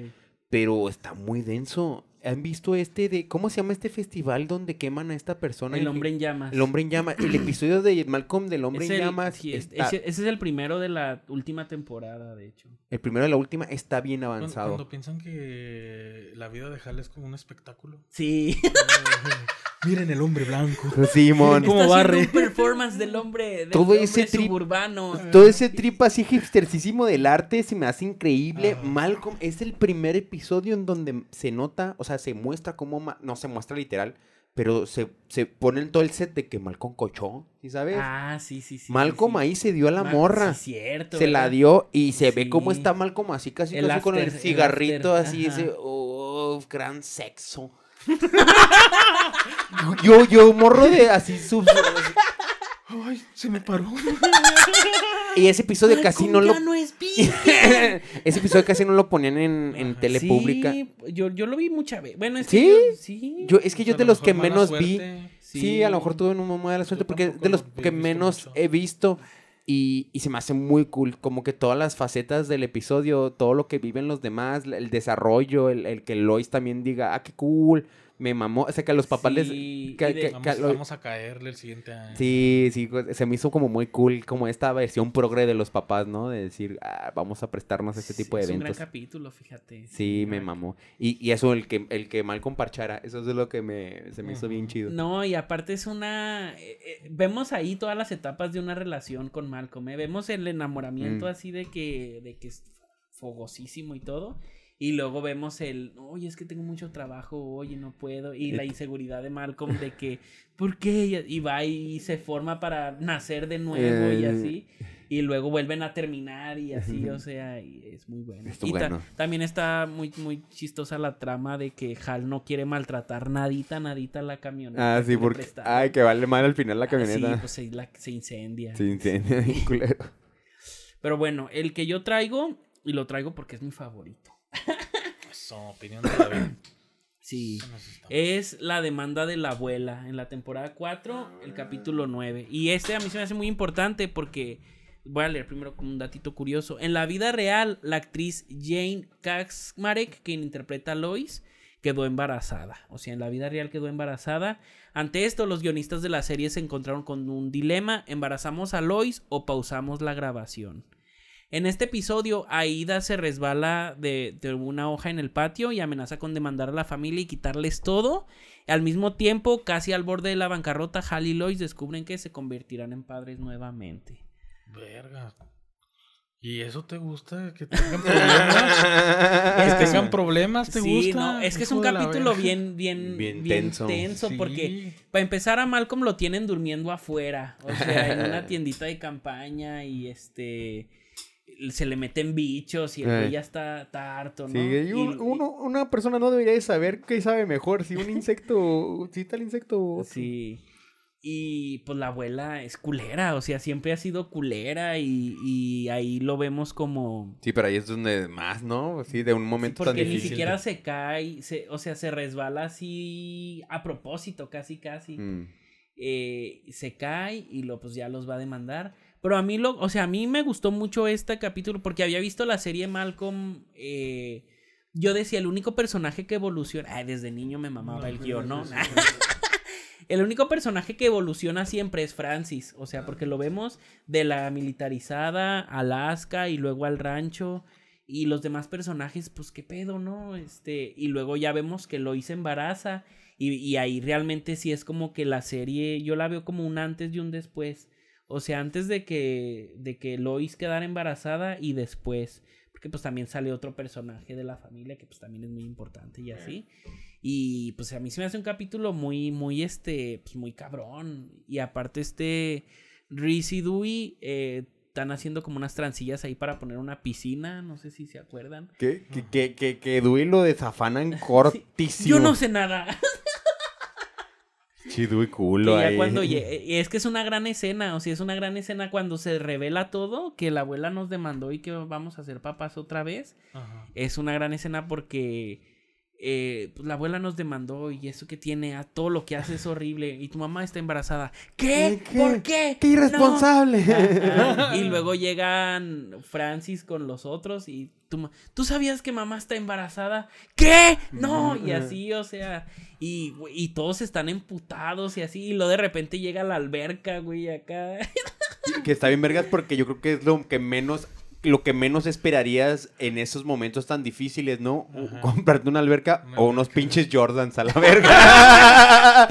pero está muy denso. ¿Han visto este de, cómo se llama este festival donde queman a esta persona? El hombre en llamas. El hombre en llamas. El [clears throat] episodio de Malcolm del hombre Es en el- llamas. sí, está- ese, ese es el primero de la última temporada, de hecho. el primero de la última está bien Cuando, avanzado. cuando piensan que la vida de Hal es como un espectáculo. Sí. [laughs] Miren el hombre blanco. [laughs] Simón. ¿Cómo barre? un performance del hombre, del Todo hombre ese trip- suburbano. Todo ese trip así hipstercísimo del arte se me hace increíble. Ah. Malcolm es el primer episodio en donde se nota, o sea, se muestra cómo, no se muestra literal, pero se, se pone en todo el set de que Malcolm cochó, ¿sí sabes? Ah, sí, sí, sí. Malcolm sí, ahí se dio a la morra. sí, cierto. se la dio y se ve cómo está Malcolm así, casi, El casi con el el cigarrito, after, así, ese, oh, gran sexo. [laughs] yo, yo, morro de así, sub- Ay, se me paró. y ese episodio casi no lo no es. [laughs] Ese episodio casi no lo ponían en, en tele pública. Sí, yo, yo lo vi mucha vez. Bueno, es ¿Sí? que yo- sí. Yo, es que yo A de lo los que menos vi. Sí. a lo mejor tuve una muy mala suerte porque de los que menos mucho. he visto. Y, se me hace muy cool, como que todas las facetas del episodio, todo lo que viven los demás, el desarrollo, el, el que Lois también diga, ah, qué cool, me mamó. O sea, que a los papás les... Sí, de- Vamos, a caerle el siguiente año. Sí, sí, se me hizo como muy cool, como esta versión progre de los papás, ¿no? De decir, ah, vamos a prestarnos a este tipo de es un eventos. gran capítulo, fíjate. Sí, me mamó. Y, y eso, el que, el que Malcolm parchara, eso es lo que me, se me hizo bien chido. No, y aparte es una... eh, eh, vemos ahí todas las etapas de una relación con Malcolm, ¿eh? Vemos el enamoramiento Mm. así de que, de que es fogosísimo y todo. Y luego vemos el, oye, es que tengo mucho trabajo, oye, no puedo. Y la inseguridad de Malcolm de que, ¿por qué? Y- va y se forma para nacer de nuevo y Eh. así. Y luego vuelven a terminar y así, o sea, y es muy bueno. Y ta- también está muy, muy chistosa la trama de que Hal no quiere maltratar nadita, nadita la camioneta. Ah, sí, porque... Ay, que vale mal al final la Ah, camioneta. Sí, pues se, la- se incendia. Sí, incendia, [laughs] culero. Pero bueno, el que yo traigo, y lo traigo porque es mi favorito. Eso, opinión de David. Sí. Es la demanda de la abuela en la temporada 4, el capítulo 9. Y este a mí se me hace muy importante porque voy a leer primero un datito curioso. En la vida real, la actriz Jane Kaczmarek, quien interpreta a Lois, quedó embarazada. O sea, en la vida real quedó embarazada. Ante esto, los guionistas de la serie se encontraron con un dilema: ¿embarazamos a Lois o pausamos la grabación? En este episodio, Aida se resbala de, de una hoja en el patio y amenaza con demandar a la familia y quitarles todo. Al mismo tiempo, casi al borde de la bancarrota, Hal y Lois descubren que se convertirán en padres nuevamente. Verga. ¿Y eso te gusta? ¿Que tengan problemas? [laughs] ¿Que tengan problemas? ¿Te sí, gusta? no, es que es un capítulo bien, bien, Bien bien, tenso. tenso, Sí. porque para empezar a Malcolm lo tienen durmiendo afuera, o sea, en una [laughs] tiendita de campaña y este se le meten bichos y el Eh. güey ya está, está harto, ¿no? Sí, y un- Y- uno- una persona no debería de saber qué sabe mejor, si un insecto, [laughs] si tal insecto. Sí. Y pues la abuela es culera, o sea, siempre ha sido culera y, y ahí lo vemos como... Sí, pero ahí es donde más, ¿no? Sí, de un momento tan Porque ni difícil. siquiera se cae, se, o sea, se resbala así a propósito, casi, casi. Mm. Eh, se cae y lo, pues ya los va a demandar. Pero a mí, lo, o sea, a mí me gustó mucho este capítulo porque había visto la serie Malcolm. eh, yo decía, el único personaje que evoluciona... Ay, desde niño me mamaba el guion, ¿no? [laughs] El único personaje que evoluciona siempre es Francis, o sea, porque lo vemos de la militarizada, Alaska y luego al rancho y los demás personajes, pues qué pedo, ¿no? Este, y luego ya vemos que Lois embaraza y, y ahí realmente sí es como que la serie, yo la veo como un antes y un después. O sea, antes de que, de que Lois quedara embarazada y después. Porque pues también sale otro personaje de la familia que pues también es muy importante y así. Y pues a mí se me hace un capítulo muy, muy, este, pues muy cabrón. Y aparte este Reese y Dewey, eh, están haciendo como unas trancillas ahí para poner una piscina, no sé si se acuerdan. Que, que, que, que, que Dewey lo desafanan [laughs] cortísimo. Yo no sé nada. Sí, Dewey Que culo ya ahí. cuando [laughs] y es que es una gran escena, o sea, es una gran escena cuando se revela todo, que la abuela nos demandó y que vamos a ser papás otra vez. Ajá. Es una gran escena porque eh, pues, la abuela nos demandó y eso que tiene, a todo lo que hace es horrible y tu mamá está embarazada. ¿Qué? ¿Qué? ¿Por qué? ¡Qué irresponsable! No. Y luego llegan Francis con los otros y tú, ma- ¿tú sabías que mamá está embarazada? ¿Qué? No, y así, o sea, y, y todos están emputados y así, y luego de repente llega la alberca, güey, acá. que está bien vergas porque yo creo que es lo que menos lo que menos esperarías en esos momentos tan difíciles, ¿no? Ajá. Comprarte una alberca Una o unos alberca. pinches Jordans a la [laughs] verga.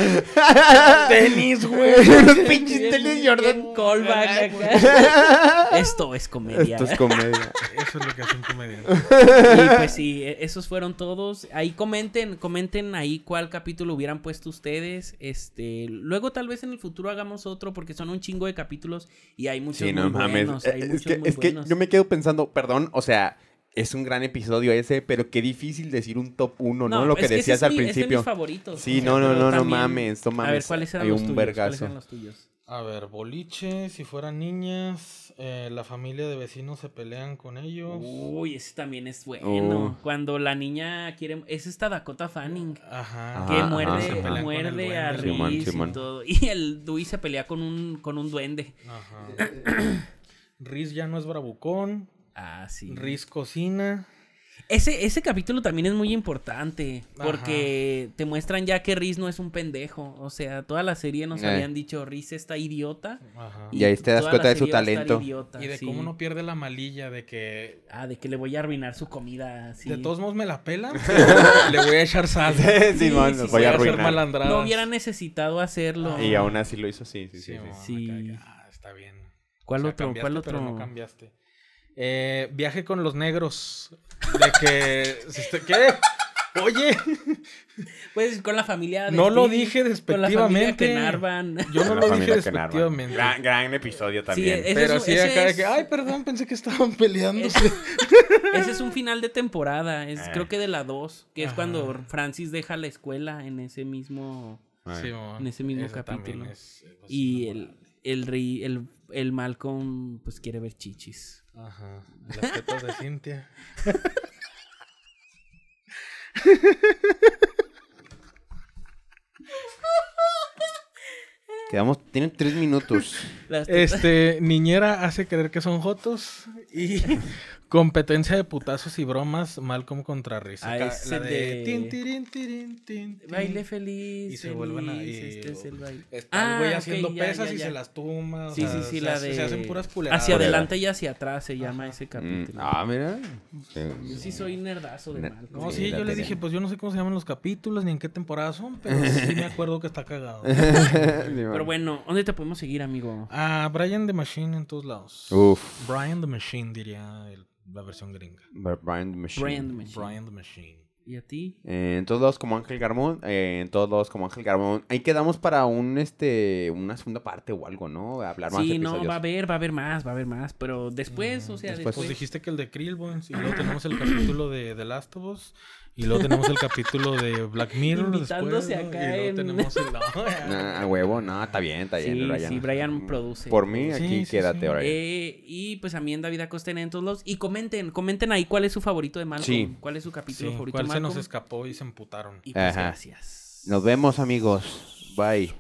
Tenis, güey. [laughs] unos pinches Bien- tenis Jordan. callback acá. Esto es comedia. Esto es comedia. Eso es lo que hace un comediante. Y pues sí, e- esos fueron todos. Ahí comenten, comenten ahí cuál capítulo hubieran puesto ustedes. Este, luego tal vez en el futuro hagamos otro porque son un chingo de capítulos y hay muchos Sí, muy no mames. buenos. Hay Es muchos que, muy es que buenos. yo me quedo pensando, perdón, o sea, es un gran episodio ese, pero qué difícil decir un top 1, ¿no? Lo que decías es al mis principio. favoritos. Sí, no, no, no, no mames, no A ver, mames. ¿cuáles eran Hay los un tuyos? ¿Cuáles vergazo. eran los tuyos? A ver, boliche, si fueran niñas, eh, la familia de vecinos se pelean con ellos. Uy, ese también es bueno. Oh. Cuando la niña quiere. Es esta Dakota Fanning. Ajá. Que Ajá, muerde, ajá, se pelean con el muerde a Simón. y todo. [laughs] Y el Dewey se pelea con un, con un duende. Ajá. [clears throat] Riz ya no es bravucón. Ah, sí. Riz cocina. Ese, ese capítulo también es muy importante. Porque te muestran ya que Riz no es un pendejo. O sea, toda la serie nos Eh. habían dicho Riz está idiota. Ajá. Y ahí te das cuenta de su talento. idiota, Y de sí. cómo no pierde la malilla de que Ah, de que le voy a arruinar su comida. de todos modos me la pela. [laughs] le voy a echar sal. Sí, sí, voy a arruinar. malandradas. No hubiera necesitado hacerlo. Y aún así lo hizo, sí, sí, sí. Sí, ah, está bien. ¿Cuál O sea, otro? cambiaste, ¿Cuál pero otro? no cambiaste. Eh, viaje con los negros. De que. este, ¿Qué? Oye, Pues con la familia. de No lo dije Con la familia despectivamente. Kenarvan. yo no La lo dije despectivamente. Gran, gran episodio también. pero es- sí, acá de que, ay, perdón, pensé que estaban [laughs] peleándose. Ese es un final de temporada. Es Eh. creo que de la 2. Que es Ajá. cuando Francis deja la escuela en ese mismo. Sí, En ese mismo capítulo. es- es Y el, el rey, el, el Malcolm, pues quiere ver chichis. Ajá. Las tetas de Cintia. Quedamos, tienen tres minutos. Este, niñera hace creer que son jotos. Y competencia de putazos y bromas, Malcolm contra Riz. Ah, la de... de- tin, tirin, tirin, tin, tin. Baile feliz. Y se vuelven a- feliz, y- Este es el baile. Está el güey Ah, haciendo ya, pesas ya, y se las tumba. Sí, sí, sí, se la de. Se hacen puras culeradas. Hacia adelante y hacia atrás se llama ese Mm, capítulo. ah, mira. Yo sí soy nerdazo de Malcolm. No, Sí, yo le tenía. dije, pues yo no sé cómo se llaman los capítulos ni en qué temporada son, pero [laughs] sí me acuerdo que está cagado. [laughs] Pero bueno, ¿dónde te podemos seguir, amigo? Ah, Brian the Machine en todos lados. Uf. Brian the Machine diría el- la versión gringa. Brian the Machine. Brian the Machine. Brian the Machine. ¿Y a ti? Eh, en todos lados como Ángel Garmón, eh, en todos lados como Ángel Garmón. Ahí quedamos para un este una segunda parte o algo, ¿no? Hablar más Sí, episodios. no, va a haber, va a haber más, va a haber más. Pero después, o sea, después. después. Pues dijiste que el de Krillbones y luego tenemos el capítulo de The Last of Us y luego tenemos el capítulo de Black [laughs] Mirror Invitándose después, ¿no? acá y luego en- tenemos el... [laughs] Nah, a huevo, no, está bien, está bien, Sí, Brian. sí, Brian produce. Por mí, Sí, aquí sí, quédate, sí. Brian. Eh, y pues a mí en David Acosta en todos lados. Y comenten, comenten ahí cuál es su favorito de Malcolm. Sí. ¿Cuál es su capítulo Sí, favorito ¿Cuál de se nos Malcolm? escapó y se emputaron? Y pues Ajá. gracias. Nos vemos, amigos. Bye.